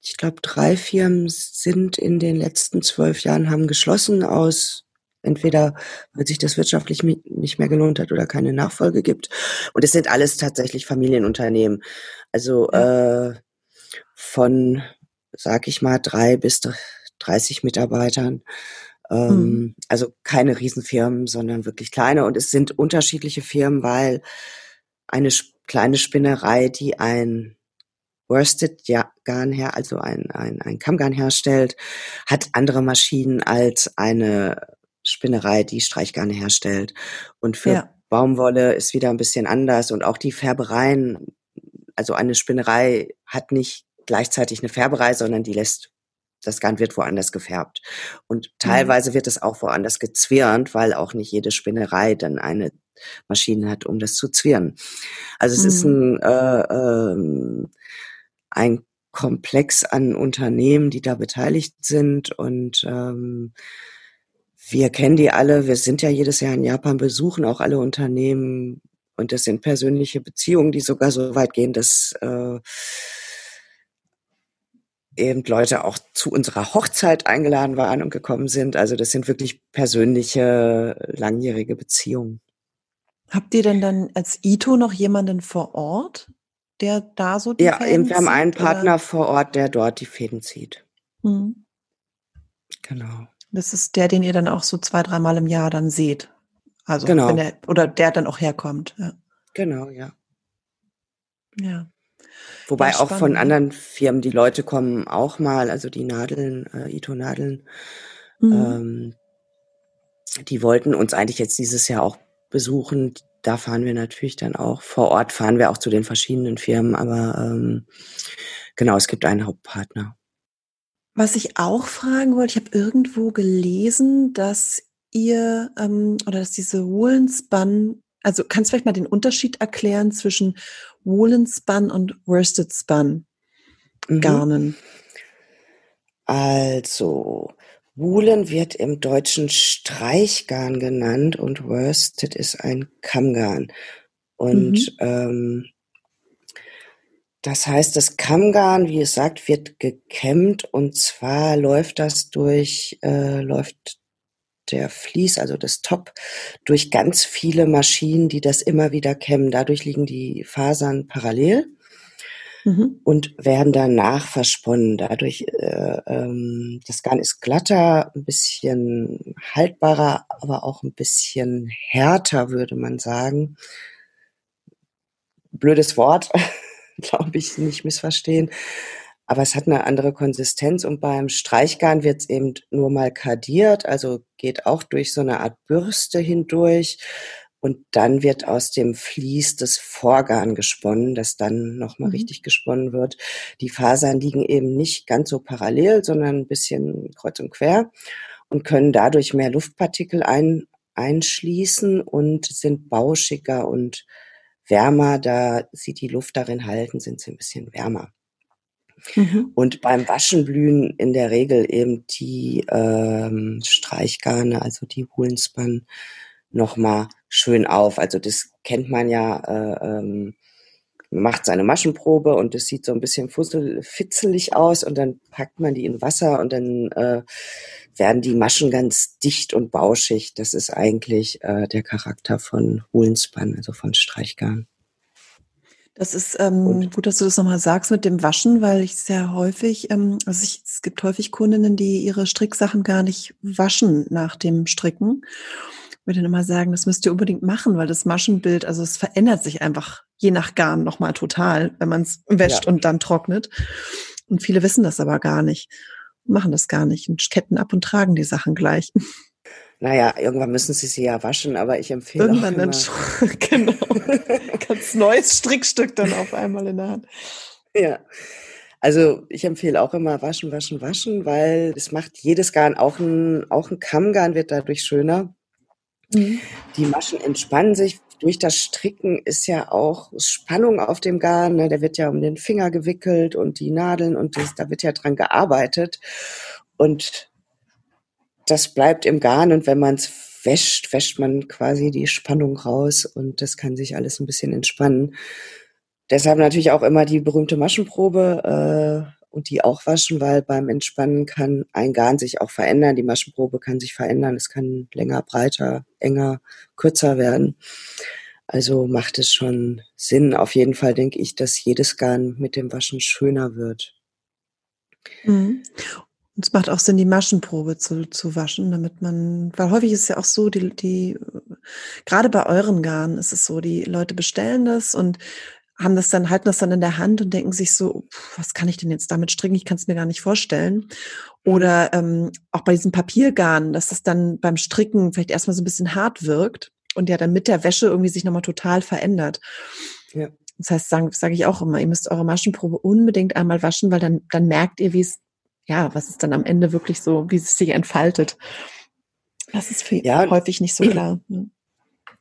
Speaker 2: ich glaube, drei Firmen sind in den letzten zwölf Jahren haben geschlossen aus entweder weil sich das wirtschaftlich nicht mehr gelohnt hat oder keine Nachfolge gibt. Und es sind alles tatsächlich Familienunternehmen. Also äh, von, sag ich mal, drei bis 30 Mitarbeitern. Ähm, mhm. Also keine Riesenfirmen, sondern wirklich kleine. Und es sind unterschiedliche Firmen, weil eine kleine Spinnerei, die ein Worsted Garn her, also ein, ein, ein Kammgarn herstellt, hat andere Maschinen als eine Spinnerei, die Streichgarne herstellt. Und für ja. Baumwolle ist wieder ein bisschen anders und auch die Färbereien, also eine Spinnerei hat nicht gleichzeitig eine Färberei, sondern die lässt, das Garn wird woanders gefärbt. Und mhm. teilweise mhm. wird es auch woanders gezwirnt, weil auch nicht jede Spinnerei dann eine Maschine hat, um das zu zwirnen. Also es mhm. ist ein, äh, äh, ein Komplex an Unternehmen, die da beteiligt sind und ähm, wir kennen die alle, wir sind ja jedes Jahr in Japan, besuchen auch alle Unternehmen und das sind persönliche Beziehungen, die sogar so weit gehen, dass äh, eben Leute auch zu unserer Hochzeit eingeladen waren und gekommen sind. Also das sind wirklich persönliche, langjährige Beziehungen.
Speaker 1: Habt ihr denn dann als Ito noch jemanden vor Ort, der da so
Speaker 2: die Ja, Fäden eben, wir haben einen Partner oder? vor Ort, der dort die Fäden zieht. Mhm.
Speaker 1: Genau. Das ist der, den ihr dann auch so zwei, dreimal im Jahr dann seht. Also genau. wenn der, oder der dann auch herkommt. Ja.
Speaker 2: Genau, ja.
Speaker 1: Ja.
Speaker 2: Wobei ja, auch von anderen Firmen, die Leute kommen auch mal, also die Nadeln, äh, Ito-Nadeln, mhm. ähm, die wollten uns eigentlich jetzt dieses Jahr auch besuchen. Da fahren wir natürlich dann auch. Vor Ort fahren wir auch zu den verschiedenen Firmen, aber ähm, genau, es gibt einen Hauptpartner.
Speaker 1: Was ich auch fragen wollte, ich habe irgendwo gelesen, dass ihr ähm, oder dass diese Woolenspan, also kannst du vielleicht mal den Unterschied erklären zwischen Woolenspan und Worsted Spun mhm. Garnen?
Speaker 2: Also, Woolen wird im Deutschen Streichgarn genannt und Worsted ist ein Kammgarn. Und mhm. ähm, das heißt, das Kammgarn, wie es sagt, wird gekämmt und zwar läuft das durch, äh, läuft der Vlies, also das Top, durch ganz viele Maschinen, die das immer wieder kämmen. Dadurch liegen die Fasern parallel mhm. und werden danach versponnen. Dadurch, äh, ähm, das Garn ist glatter, ein bisschen haltbarer, aber auch ein bisschen härter, würde man sagen. Blödes Wort. <laughs> glaube ich, nicht missverstehen. Aber es hat eine andere Konsistenz und beim Streichgarn wird es eben nur mal kadiert, also geht auch durch so eine Art Bürste hindurch und dann wird aus dem Vlies das Vorgarn gesponnen, das dann nochmal mhm. richtig gesponnen wird. Die Fasern liegen eben nicht ganz so parallel, sondern ein bisschen kreuz und quer und können dadurch mehr Luftpartikel ein, einschließen und sind bauschiger und wärmer, da sie die Luft darin halten, sind sie ein bisschen wärmer. Mhm. Und beim Waschen blühen in der Regel eben die ähm, Streichgarne, also die Woolenspan, nochmal schön auf. Also das kennt man ja, äh, ähm, macht seine Maschenprobe und es sieht so ein bisschen fussel, fitzelig aus und dann packt man die in Wasser und dann äh, werden die Maschen ganz dicht und bauschig. Das ist eigentlich äh, der Charakter von Woolenspan, also von Streichgarn.
Speaker 1: Das ist ähm, gut, dass du das nochmal sagst mit dem Waschen, weil ich sehr häufig, ähm, also ich, es gibt häufig Kundinnen, die ihre Stricksachen gar nicht waschen nach dem Stricken. Ich würde dann immer sagen, das müsst ihr unbedingt machen, weil das Maschenbild, also es verändert sich einfach je nach Garn nochmal total, wenn man es wäscht ja. und dann trocknet. Und viele wissen das aber gar nicht, machen das gar nicht und ketten ab und tragen die Sachen gleich.
Speaker 2: Naja, irgendwann müssen sie sie ja waschen, aber ich empfehle
Speaker 1: irgendwann auch immer. Dann <laughs> genau. Ganz neues Strickstück dann auf einmal in der Hand.
Speaker 2: Ja. Also ich empfehle auch immer waschen, waschen, waschen, weil es macht jedes Garn, auch ein, auch ein Kammgarn wird dadurch schöner. Mhm. Die Maschen entspannen sich. Durch das Stricken ist ja auch Spannung auf dem Garn. Ne? Der wird ja um den Finger gewickelt und die Nadeln und das, da wird ja dran gearbeitet. Und das bleibt im Garn und wenn man es wäscht, wäscht man quasi die Spannung raus und das kann sich alles ein bisschen entspannen. Deshalb natürlich auch immer die berühmte Maschenprobe äh, und die auch waschen, weil beim Entspannen kann ein Garn sich auch verändern. Die Maschenprobe kann sich verändern. Es kann länger, breiter, enger, kürzer werden. Also macht es schon Sinn. Auf jeden Fall denke ich, dass jedes Garn mit dem Waschen schöner wird.
Speaker 1: Mhm. Und es macht auch Sinn, die Maschenprobe zu, zu waschen, damit man, weil häufig ist es ja auch so, die, die, gerade bei euren Garnen ist es so, die Leute bestellen das und haben das dann, halten das dann in der Hand und denken sich so, was kann ich denn jetzt damit stricken? Ich kann es mir gar nicht vorstellen. Oder ähm, auch bei diesen Papiergarnen, dass das dann beim Stricken vielleicht erstmal so ein bisschen hart wirkt und ja dann mit der Wäsche irgendwie sich nochmal total verändert. Ja. Das heißt, sage sag ich auch immer, ihr müsst eure Maschenprobe unbedingt einmal waschen, weil dann, dann merkt ihr, wie es ja, was ist dann am Ende wirklich so, wie es sich entfaltet. Das ist für ja, häufig nicht so klar.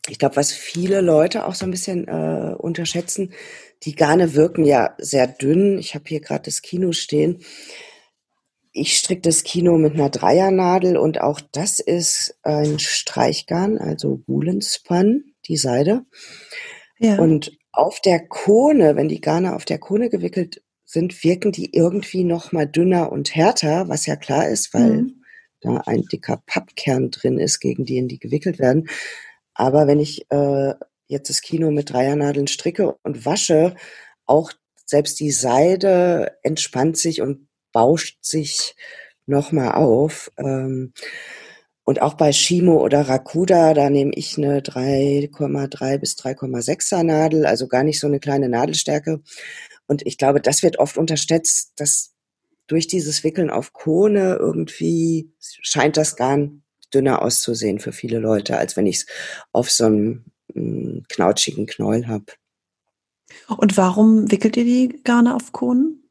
Speaker 2: Ich glaube, was viele Leute auch so ein bisschen äh, unterschätzen, die Garne wirken ja sehr dünn. Ich habe hier gerade das Kino stehen. Ich stricke das Kino mit einer Dreiernadel und auch das ist ein Streichgarn, also Woolenspan, die Seide. Ja. Und auf der Kone, wenn die Garne auf der Kone gewickelt sind, wirken die irgendwie noch mal dünner und härter, was ja klar ist, weil mhm. da ein dicker Pappkern drin ist, gegen den die gewickelt werden. Aber wenn ich äh, jetzt das Kino mit Dreiernadeln stricke und wasche, auch selbst die Seide entspannt sich und bauscht sich noch mal auf. Ähm, und auch bei Shimo oder Rakuda, da nehme ich eine 3,3 bis 3,6er Nadel, also gar nicht so eine kleine Nadelstärke. Und ich glaube, das wird oft unterschätzt, dass durch dieses Wickeln auf Kone irgendwie scheint das Garn dünner auszusehen für viele Leute, als wenn ich es auf so einem hm, knautschigen Knäuel habe.
Speaker 1: Und warum wickelt ihr die Garne auf Konen?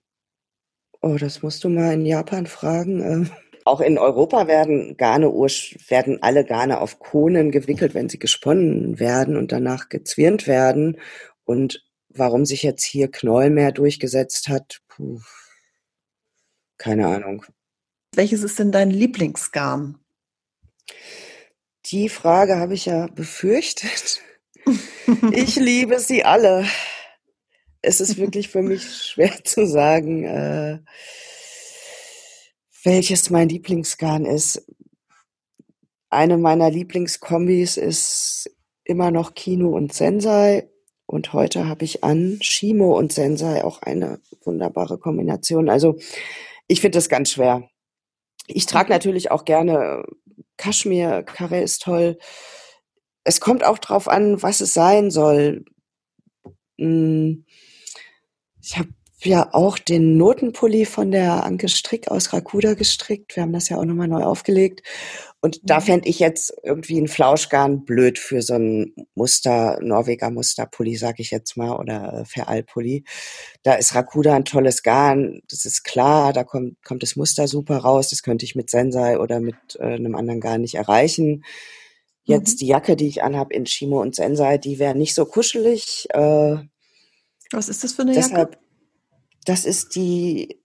Speaker 2: Oh, das musst du mal in Japan fragen. Ähm, auch in Europa werden Garne, werden alle Garne auf Konen gewickelt, wenn sie gesponnen werden und danach gezwirnt werden. Und Warum sich jetzt hier Knoll mehr durchgesetzt hat, puh, keine Ahnung.
Speaker 1: Welches ist denn dein Lieblingsgarn?
Speaker 2: Die Frage habe ich ja befürchtet. ich liebe sie alle. Es ist wirklich für mich <laughs> schwer zu sagen, äh, welches mein Lieblingsgarn ist. Eine meiner Lieblingskombis ist immer noch Kino und Sensei. Und heute habe ich an Shimo und Sensei auch eine wunderbare Kombination. Also ich finde das ganz schwer. Ich trage natürlich auch gerne Kaschmir, Karre ist toll. Es kommt auch drauf an, was es sein soll. Hm, ich habe ja auch den Notenpulli von der Anke Strick aus Rakuda gestrickt. Wir haben das ja auch nochmal neu aufgelegt. Und da mhm. fände ich jetzt irgendwie ein Flauschgarn blöd für so ein Muster, Norweger Musterpulli, sag ich jetzt mal, oder äh, Veralpulli. Da ist Rakuda ein tolles Garn, das ist klar, da kommt, kommt das Muster super raus. Das könnte ich mit Sensei oder mit äh, einem anderen Garn nicht erreichen. Jetzt mhm. die Jacke, die ich anhab in Shimo und Sensei, die wäre nicht so kuschelig. Äh,
Speaker 1: Was ist das für eine deshalb, Jacke?
Speaker 2: Das ist die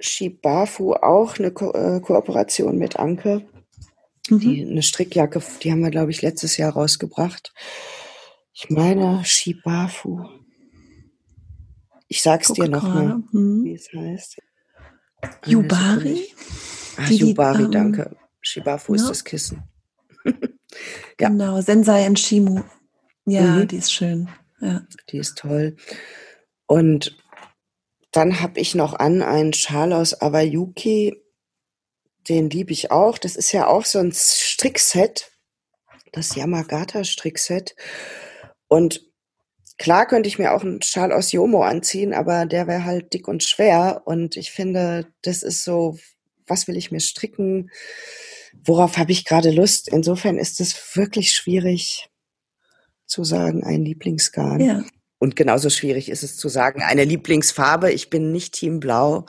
Speaker 2: Shibafu, auch eine Ko äh, Kooperation mit Anke. Mhm. Die, eine Strickjacke, die haben wir, glaube ich, letztes Jahr rausgebracht. Ich meine Shibafu. Ich sag's dir nochmal, hm. wie es heißt.
Speaker 1: Yubari?
Speaker 2: Ach, Yubari, ähm, danke. Shibafu ja. ist das Kissen. <laughs>
Speaker 1: ja. Genau, Sensei und Shimu. Ja, mhm. die ist schön. Ja.
Speaker 2: Die ist toll. Und dann habe ich noch an einen Schal aus Awayuki. Den liebe ich auch. Das ist ja auch so ein Strickset. Das Yamagata-Strickset. Und klar könnte ich mir auch einen Schal aus Yomo anziehen, aber der wäre halt dick und schwer. Und ich finde, das ist so, was will ich mir stricken? Worauf habe ich gerade Lust? Insofern ist es wirklich schwierig zu sagen, ein Lieblingsgarn. Ja. Und genauso schwierig ist es zu sagen, eine Lieblingsfarbe. Ich bin nicht Team Blau,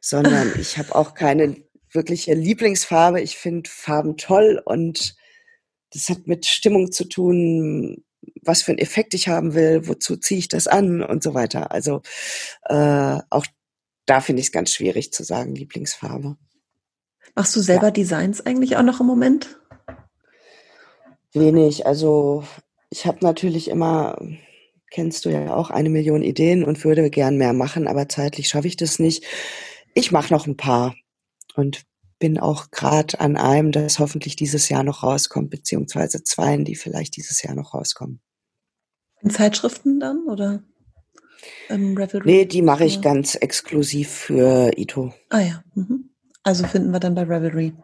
Speaker 2: sondern <laughs> ich habe auch keine wirkliche Lieblingsfarbe. Ich finde Farben toll und das hat mit Stimmung zu tun, was für einen Effekt ich haben will, wozu ziehe ich das an und so weiter. Also äh, auch da finde ich es ganz schwierig zu sagen, Lieblingsfarbe.
Speaker 1: Machst du selber ja. Designs eigentlich auch noch im Moment?
Speaker 2: Wenig. Also ich habe natürlich immer, kennst du ja auch, eine Million Ideen und würde gern mehr machen, aber zeitlich schaffe ich das nicht. Ich mache noch ein paar und bin auch gerade an einem, das hoffentlich dieses Jahr noch rauskommt, beziehungsweise zweien, die vielleicht dieses Jahr noch rauskommen.
Speaker 1: In Zeitschriften dann oder?
Speaker 2: Ähm, nee, die mache ich ganz exklusiv für Ito.
Speaker 1: Ah ja. Mhm. Also finden wir dann bei Revelry.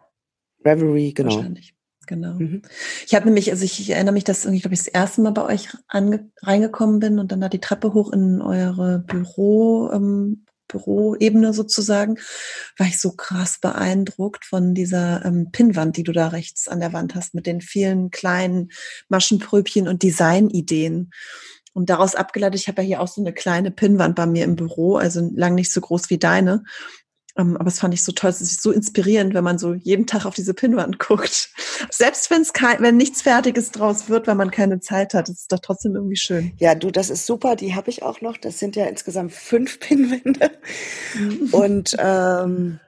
Speaker 2: Revelry, genau.
Speaker 1: Wahrscheinlich. Genau. Mhm. Ich habe nämlich, also ich, erinnere mich, dass ich glaube ich das erste Mal bei euch ange, reingekommen bin und dann da die Treppe hoch in eure Büro, ähm, Büroebene sozusagen, war ich so krass beeindruckt von dieser ähm, Pinnwand, die du da rechts an der Wand hast, mit den vielen kleinen Maschenpröbchen und Designideen. Und daraus abgeleitet, ich habe ja hier auch so eine kleine Pinnwand bei mir im Büro, also lang nicht so groß wie deine. Ähm, aber es fand ich so toll, es ist so inspirierend, wenn man so jeden Tag auf diese Pinnwand <laughs> guckt. Selbst wenn es kein, wenn nichts Fertiges draus wird, weil man keine Zeit hat, ist doch trotzdem irgendwie schön.
Speaker 2: Ja, du, das ist super, die habe ich auch noch. Das sind ja insgesamt fünf <laughs> Pinnwände. Mhm. Und ähm,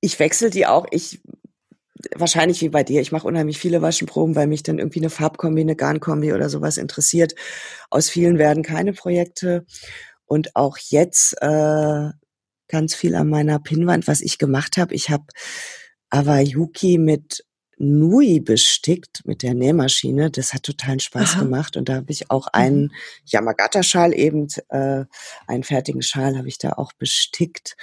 Speaker 2: ich wechsle die auch. Ich wahrscheinlich wie bei dir. Ich mache unheimlich viele Waschenproben, weil mich dann irgendwie eine Farbkombi, eine Garnkombi oder sowas interessiert. Aus vielen werden keine Projekte. Und auch jetzt äh, ganz viel an meiner Pinnwand, was ich gemacht habe. Ich habe Awayuki mit Nui bestickt mit der Nähmaschine. Das hat totalen Spaß Aha. gemacht. Und da habe ich auch mhm. einen Yamagata-Schal eben, äh, einen fertigen Schal habe ich da auch bestickt.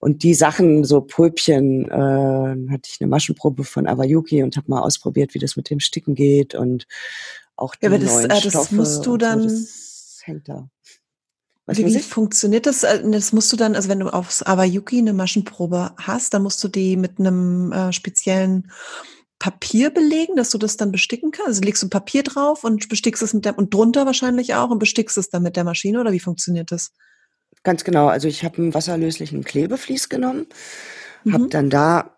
Speaker 2: Und die Sachen, so Pulpchen, äh, hatte ich eine Maschenprobe von Awayuki und habe mal ausprobiert, wie das mit dem Sticken geht und auch die ja, aber das, neuen äh, das Stoffe
Speaker 1: musst du dann. So,
Speaker 2: das hängt da.
Speaker 1: Was wie, wie funktioniert das? Äh, das musst du dann, also wenn du aufs Awayuki eine Maschenprobe hast, dann musst du die mit einem äh, speziellen Papier belegen, dass du das dann besticken kannst? Also legst du Papier drauf und bestickst es mit der und drunter wahrscheinlich auch und bestickst es dann mit der Maschine oder wie funktioniert das?
Speaker 2: Ganz genau. Also ich habe einen wasserlöslichen Klebeflies genommen, mhm. habe dann da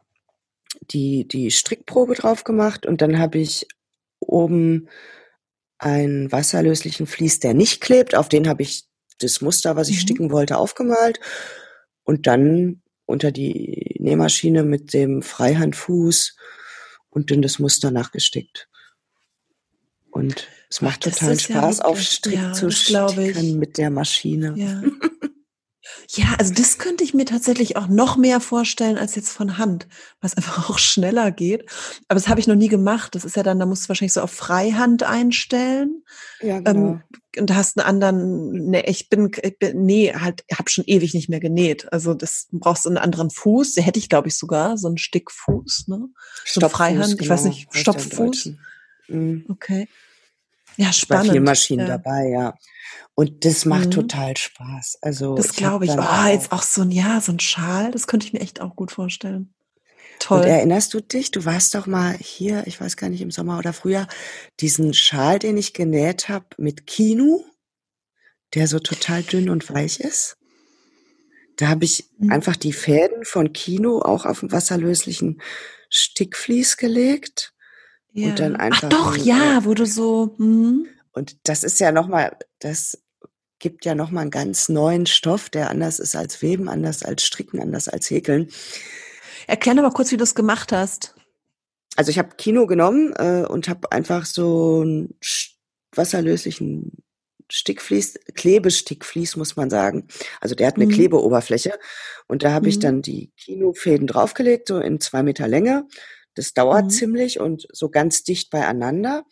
Speaker 2: die die Strickprobe drauf gemacht und dann habe ich oben einen wasserlöslichen Vlies, der nicht klebt. Auf den habe ich das Muster, was ich mhm. sticken wollte, aufgemalt und dann unter die Nähmaschine mit dem Freihandfuß und dann das Muster nachgestickt. Und es macht Ach, total Spaß, ja auf Strick ja, zu sticken mit der Maschine.
Speaker 1: Ja. <laughs> Ja, also das könnte ich mir tatsächlich auch noch mehr vorstellen als jetzt von Hand, was einfach <laughs> auch schneller geht. Aber das habe ich noch nie gemacht. Das ist ja dann, da musst du wahrscheinlich so auf Freihand einstellen. Ja, genau. Ähm, und hast einen anderen, ne, ich bin, ich bin nee, halt, habe schon ewig nicht mehr genäht. Also das brauchst du einen anderen Fuß. Den hätte ich, glaube ich, sogar, so einen Stickfuß, ne? So Freihand, genau, ich weiß genau, nicht, Stopffuß. Mhm. Okay. Ja, spannend. Bei
Speaker 2: vier Maschinen ja. dabei, ja. Und das macht mhm. total Spaß. Also
Speaker 1: das glaube ich. Oh, jetzt auch so ein ja, so ein Schal, das könnte ich mir echt auch gut vorstellen. Toll. Und
Speaker 2: erinnerst du dich, du warst doch mal hier, ich weiß gar nicht, im Sommer oder Frühjahr, diesen Schal, den ich genäht habe mit Kinu, der so total dünn und weich ist. Da habe ich mhm. einfach die Fäden von Kino auch auf den wasserlöslichen Stickvlies gelegt. Ja. Und dann einfach.
Speaker 1: Ach doch, ja, wo du so. Mh.
Speaker 2: Und das ist ja nochmal, das gibt ja nochmal einen ganz neuen Stoff, der anders ist als Weben, anders als Stricken, anders als Häkeln.
Speaker 1: Erklär mal kurz, wie du das gemacht hast.
Speaker 2: Also ich habe Kino genommen äh, und habe einfach so einen wasserlöslichen Stickvlies, Klebestickvlies muss man sagen. Also der hat eine mhm. Klebeoberfläche und da habe mhm. ich dann die Kinofäden draufgelegt, so in zwei Meter Länge. Das dauert mhm. ziemlich und so ganz dicht beieinander.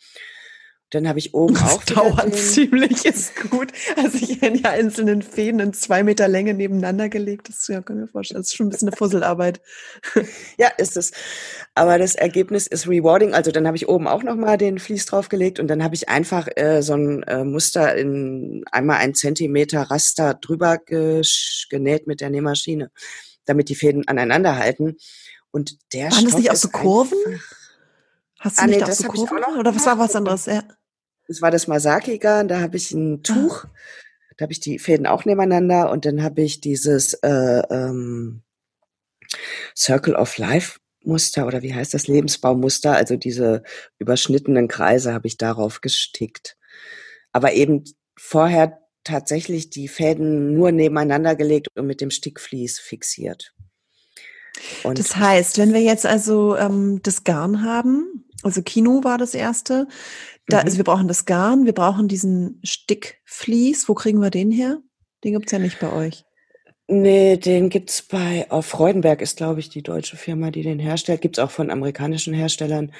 Speaker 2: Dann habe ich oben <laughs> das auch.
Speaker 1: Das dauert ziemlich, ist gut. Also ich hätte ja einzelnen Fäden in zwei Meter Länge nebeneinander gelegt. Das ja, kann mir vorstellen. Das ist schon ein bisschen eine Fusselarbeit. <laughs>
Speaker 2: ja, ist es. Aber das Ergebnis ist rewarding. Also dann habe ich oben auch nochmal den Vlies draufgelegt und dann habe ich einfach äh, so ein äh, Muster in einmal ein Zentimeter Raster drüber genäht mit der Nähmaschine, damit die Fäden aneinander halten. Und der
Speaker 1: Waren Stoff das nicht auch so Kurven? Hast du ah, nicht nee, auch so Kurven? Auch oder was war was anderes? Ja.
Speaker 2: Das war das Masakiga, da habe ich ein ah. Tuch, ah. da habe ich die Fäden auch nebeneinander und dann habe ich dieses äh, ähm, Circle of Life Muster oder wie heißt das Lebensbaumuster, also diese überschnittenen Kreise habe ich darauf gestickt. Aber eben vorher tatsächlich die Fäden nur nebeneinander gelegt und mit dem Stickvlies fixiert.
Speaker 1: Und das heißt, wenn wir jetzt also ähm, das Garn haben, also Kino war das erste. Da, mhm. Also wir brauchen das Garn, wir brauchen diesen Stickvlies. Wo kriegen wir den her? Den gibt's ja nicht bei euch.
Speaker 2: Nee, den gibt's bei, auf Freudenberg ist, glaube ich, die deutsche Firma, die den herstellt. Gibt's auch von amerikanischen Herstellern.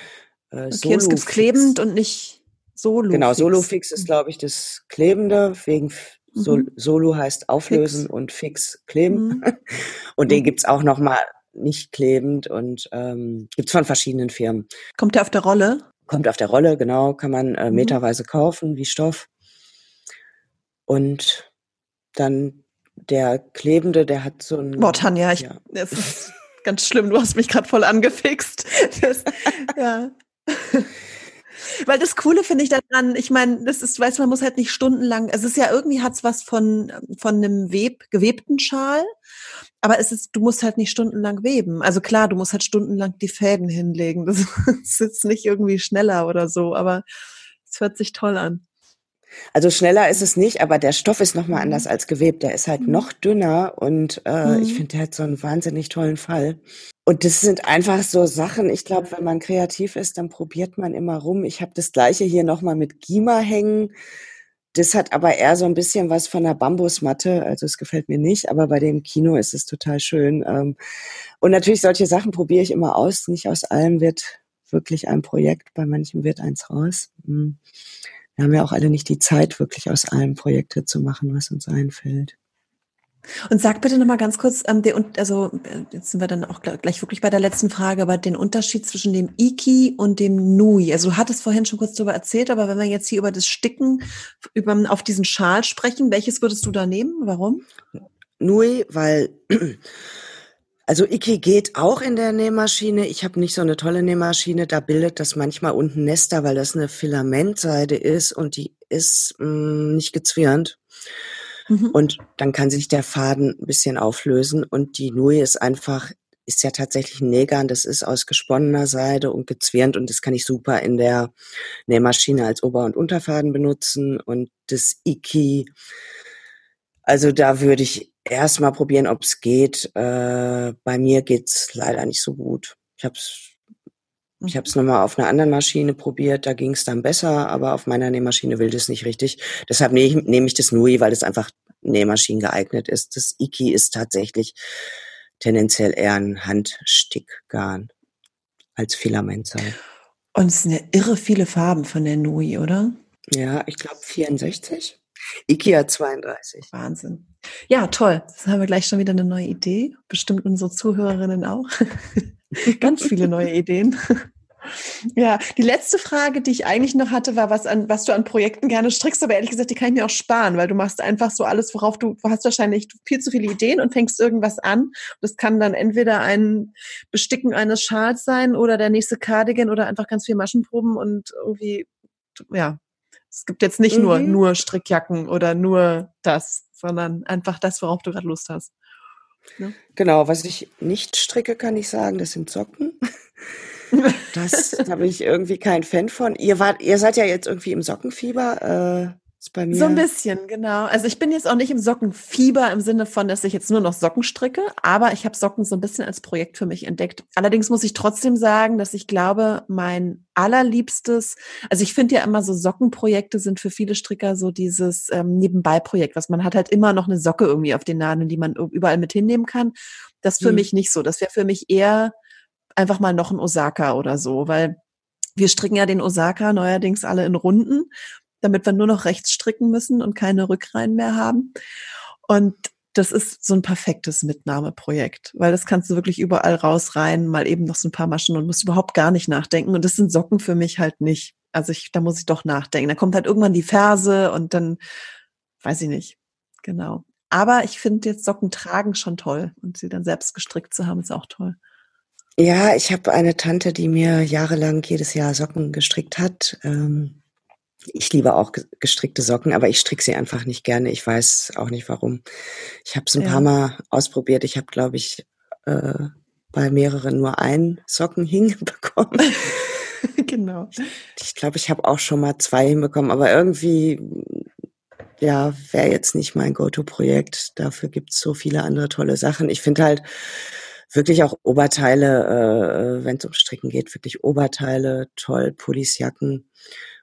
Speaker 1: Äh, okay, Solofix. das gibt's klebend und nicht Solo.
Speaker 2: Genau, Solofix ist, glaube ich, das Klebende, wegen Sol mhm. Solo heißt auflösen fix. und Fix kleben. Mhm. <laughs> Und den mhm. gibt's auch nochmal nicht klebend und ähm, gibt von verschiedenen Firmen.
Speaker 1: Kommt der auf der Rolle?
Speaker 2: Kommt auf der Rolle, genau, kann man äh, mhm. meterweise kaufen, wie Stoff. Und dann der klebende, der hat so ein.
Speaker 1: Boah, Tanja, ich, ja. das ist ganz schlimm. Du hast mich gerade voll angefixt. Das, <laughs> ja. Weil das Coole finde ich daran, ich meine, das ist, weißt du, man muss halt nicht stundenlang, es ist ja irgendwie hat's was von, von einem Web, gewebten Schal, aber es ist, du musst halt nicht stundenlang weben. Also klar, du musst halt stundenlang die Fäden hinlegen. Das <laughs> ist jetzt nicht irgendwie schneller oder so, aber es hört sich toll an.
Speaker 2: Also schneller ist es nicht, aber der Stoff ist nochmal anders mhm. als gewebt. Der ist halt mhm. noch dünner und äh, mhm. ich finde, der hat so einen wahnsinnig tollen Fall. Und das sind einfach so Sachen, ich glaube, wenn man kreativ ist, dann probiert man immer rum. Ich habe das gleiche hier nochmal mit Gima hängen. Das hat aber eher so ein bisschen was von einer Bambusmatte. Also es gefällt mir nicht, aber bei dem Kino ist es total schön. Ähm, und natürlich solche Sachen probiere ich immer aus. Nicht aus allem wird wirklich ein Projekt, bei manchen wird eins raus. Hm. Wir haben ja auch alle nicht die Zeit, wirklich aus allem Projekte zu machen, was uns einfällt.
Speaker 1: Und sag bitte nochmal ganz kurz, ähm, der, also äh, jetzt sind wir dann auch gleich wirklich bei der letzten Frage, aber den Unterschied zwischen dem Iki und dem Nui. Also du hattest vorhin schon kurz darüber erzählt, aber wenn wir jetzt hier über das Sticken über, auf diesen Schal sprechen, welches würdest du da nehmen? Warum?
Speaker 2: Nui, weil also Iki geht auch in der Nähmaschine. Ich habe nicht so eine tolle Nähmaschine. Da bildet das manchmal unten Nester, weil das eine Filamentseide ist und die ist mh, mm, nicht gezwirnt. Mhm. Und dann kann sich der Faden ein bisschen auflösen. Und die Nui ist einfach, ist ja tatsächlich ein Nähgarn. Das ist aus gesponnener Seide und gezwirnt. Und das kann ich super in der Nähmaschine als Ober- und Unterfaden benutzen. Und das Iki, also da würde ich erst mal probieren, ob es geht. Äh, bei mir geht's leider nicht so gut. Ich habe es ich habe es nochmal auf einer anderen Maschine probiert, da ging es dann besser, aber auf meiner Nähmaschine will das nicht richtig. Deshalb nehme ich, nehm ich das Nui, weil es einfach Nähmaschinen geeignet ist. Das Iki ist tatsächlich tendenziell eher ein Handstickgarn als Filamentseil.
Speaker 1: Und es sind ja irre viele Farben von der Nui, oder?
Speaker 2: Ja, ich glaube 64. IKEA 32.
Speaker 1: Wahnsinn. Ja, toll. Das haben wir gleich schon wieder eine neue Idee. Bestimmt unsere Zuhörerinnen auch. <laughs> Ganz viele neue Ideen. <laughs> Ja, die letzte Frage, die ich eigentlich noch hatte, war, was, an, was du an Projekten gerne strickst, aber ehrlich gesagt, die kann ich mir auch sparen, weil du machst einfach so alles, worauf du, du hast wahrscheinlich viel zu viele Ideen und fängst irgendwas an. Das kann dann entweder ein Besticken eines Schals sein oder der nächste Cardigan oder einfach ganz viel Maschenproben und irgendwie, ja, es gibt jetzt nicht mhm. nur, nur Strickjacken oder nur das, sondern einfach das, worauf du gerade Lust hast.
Speaker 2: Ne? Genau, was ich nicht stricke, kann ich sagen, das sind Socken. Das <laughs> habe ich irgendwie kein Fan von. Ihr wart, ihr seid ja jetzt irgendwie im Sockenfieber. Ist bei mir.
Speaker 1: So ein bisschen, genau. Also ich bin jetzt auch nicht im Sockenfieber im Sinne von, dass ich jetzt nur noch Socken stricke, aber ich habe Socken so ein bisschen als Projekt für mich entdeckt. Allerdings muss ich trotzdem sagen, dass ich glaube, mein allerliebstes, also ich finde ja immer so Sockenprojekte sind für viele Stricker so dieses ähm, Nebenbei-Projekt, was man hat halt immer noch eine Socke irgendwie auf den Nadeln, die man überall mit hinnehmen kann. Das für hm. mich nicht so. Das wäre für mich eher einfach mal noch ein Osaka oder so, weil wir stricken ja den Osaka neuerdings alle in Runden damit wir nur noch rechts stricken müssen und keine Rückreihen mehr haben. Und das ist so ein perfektes Mitnahmeprojekt, weil das kannst du wirklich überall rausreihen, mal eben noch so ein paar Maschen und musst überhaupt gar nicht nachdenken. Und das sind Socken für mich halt nicht. Also ich, da muss ich doch nachdenken. Da kommt halt irgendwann die Ferse und dann weiß ich nicht. Genau. Aber ich finde jetzt Socken tragen schon toll und sie dann selbst gestrickt zu haben, ist auch toll.
Speaker 2: Ja, ich habe eine Tante, die mir jahrelang jedes Jahr Socken gestrickt hat. Ähm, ich liebe auch gestrickte Socken, aber ich stricke sie einfach nicht gerne. Ich weiß auch nicht warum. Ich habe es ein ja. paar Mal ausprobiert. Ich habe, glaube ich, äh, bei mehreren nur einen Socken <laughs> hinbekommen. <laughs>
Speaker 1: genau.
Speaker 2: Ich glaube, ich habe auch schon mal zwei hinbekommen, aber irgendwie, ja, wäre jetzt nicht mein Go-To-Projekt. Dafür gibt es so viele andere tolle Sachen. Ich finde halt wirklich auch Oberteile, äh, wenn es um Stricken geht, wirklich Oberteile, toll, Pullis, Jacken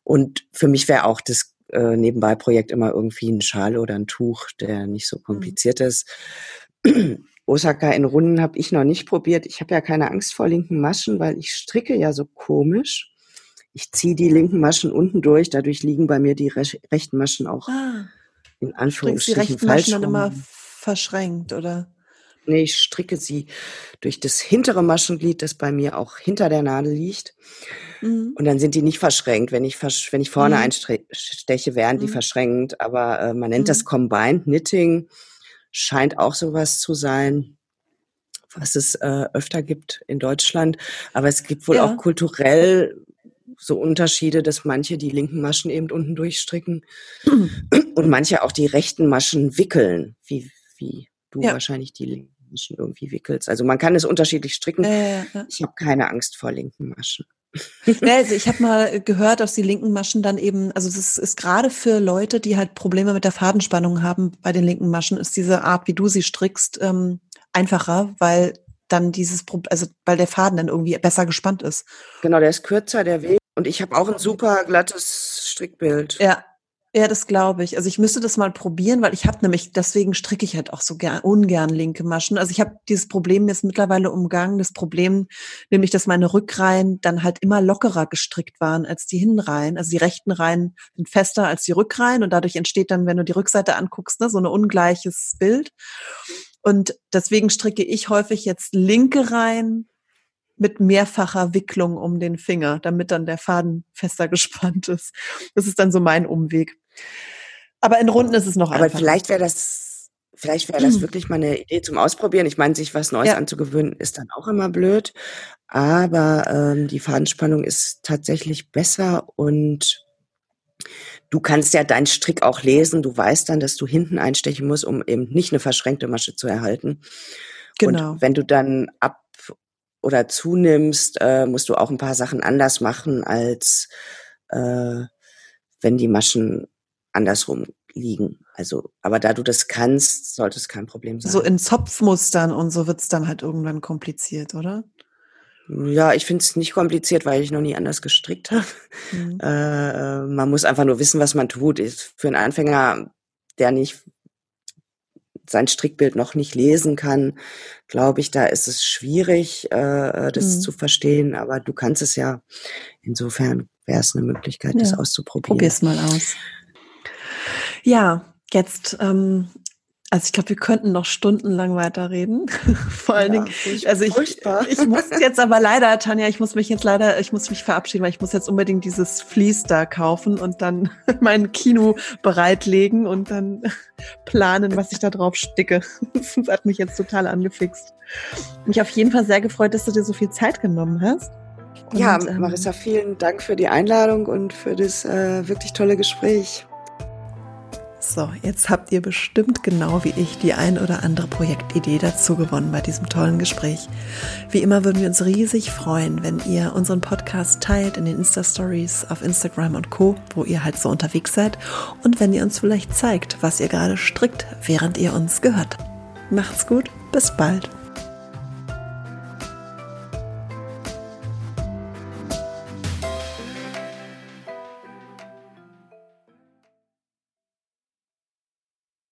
Speaker 2: und für mich wäre auch das äh, Nebenbei-Projekt immer irgendwie ein Schal oder ein Tuch, der nicht so mhm. kompliziert mhm. ist. <clears throat> Osaka in Runden habe ich noch nicht probiert. Ich habe ja keine Angst vor linken Maschen, weil ich stricke ja so komisch. Ich ziehe die linken Maschen unten durch, dadurch liegen bei mir die rech rechten Maschen auch ah. in Anführungsstrichen
Speaker 1: die rechten Maschen dann immer verschränkt, oder?
Speaker 2: Nee, ich stricke sie durch das hintere Maschenglied, das bei mir auch hinter der Nadel liegt. Mhm. Und dann sind die nicht verschränkt. Wenn ich, wenn ich vorne mhm. einsteche, wären die mhm. verschränkt. Aber äh, man nennt das mhm. Combined Knitting. Scheint auch sowas zu sein, was es äh, öfter gibt in Deutschland. Aber es gibt wohl ja. auch kulturell so Unterschiede, dass manche die linken Maschen eben unten durchstricken <clears throat> und manche auch die rechten Maschen wickeln, wie, wie du ja. wahrscheinlich die linken Maschen irgendwie wickelst. Also man kann es unterschiedlich stricken. Äh, ja. Ich habe keine Angst vor linken Maschen.
Speaker 1: Ja, also ich habe mal gehört, dass die linken Maschen dann eben, also das ist gerade für Leute, die halt Probleme mit der Fadenspannung haben bei den linken Maschen, ist diese Art, wie du sie strickst, ähm, einfacher, weil dann dieses, also weil der Faden dann irgendwie besser gespannt ist.
Speaker 2: Genau, der ist kürzer, der Weg. Und ich habe auch ein super glattes Strickbild.
Speaker 1: Ja, ja, das glaube ich. Also ich müsste das mal probieren, weil ich habe nämlich, deswegen stricke ich halt auch so gern, ungern linke Maschen. Also ich habe dieses Problem jetzt mittlerweile umgangen. Das Problem, nämlich, dass meine Rückreihen dann halt immer lockerer gestrickt waren als die Hinreihen. Also die rechten Reihen sind fester als die Rückreihen und dadurch entsteht dann, wenn du die Rückseite anguckst, ne, so ein ungleiches Bild. Und deswegen stricke ich häufig jetzt linke Reihen mit mehrfacher Wicklung um den Finger, damit dann der Faden fester <laughs> gespannt ist. Das ist dann so mein Umweg. Aber in Runden ist es noch
Speaker 2: Aber einfacher. vielleicht wäre das, vielleicht wäre das hm. wirklich mal eine Idee zum Ausprobieren. Ich meine, sich was Neues ja. anzugewöhnen, ist dann auch immer blöd. Aber ähm, die Fadenspannung ist tatsächlich besser und du kannst ja deinen Strick auch lesen. Du weißt dann, dass du hinten einstechen musst, um eben nicht eine verschränkte Masche zu erhalten. Genau. Und wenn du dann ab oder zunimmst, äh, musst du auch ein paar Sachen anders machen, als äh, wenn die Maschen andersrum liegen. Also, aber da du das kannst, sollte es kein Problem sein.
Speaker 1: So in Zopfmustern und so wird's dann halt irgendwann kompliziert, oder?
Speaker 2: Ja, ich finde es nicht kompliziert, weil ich noch nie anders gestrickt habe. Mhm. <laughs> Äh, man muss einfach nur wissen, was man tut. Für einen Anfänger, der nicht sein Strickbild noch nicht lesen kann, glaube ich, da ist es schwierig, äh, das mhm. zu verstehen. Aber du kannst es ja. Insofern wäre es eine Möglichkeit, ja. das auszuprobieren.
Speaker 1: Probier's mal aus. Ja, jetzt, ähm, also ich glaube, wir könnten noch stundenlang weiterreden. <laughs> Vor allen ja, Dingen, also ich, ich muss jetzt aber leider, Tanja, ich muss mich jetzt leider, ich muss mich verabschieden, weil ich muss jetzt unbedingt dieses Vlies da kaufen und dann <laughs> mein Kino bereitlegen und dann <laughs> planen, was ich da drauf sticke. Das hat mich jetzt total angefixt. Mich auf jeden Fall sehr gefreut, dass du dir so viel Zeit genommen hast.
Speaker 2: Und, ja, ähm, Marissa, vielen Dank für die Einladung und für das äh, wirklich tolle Gespräch.
Speaker 1: So, jetzt habt ihr bestimmt genau wie ich die ein oder andere Projektidee dazu gewonnen bei diesem tollen Gespräch. Wie immer würden wir uns riesig freuen, wenn ihr unseren Podcast teilt in den Insta-Stories auf Instagram und Co., wo ihr halt so unterwegs seid und wenn ihr uns vielleicht zeigt, was ihr gerade strickt, während ihr uns gehört. Macht's gut, bis bald.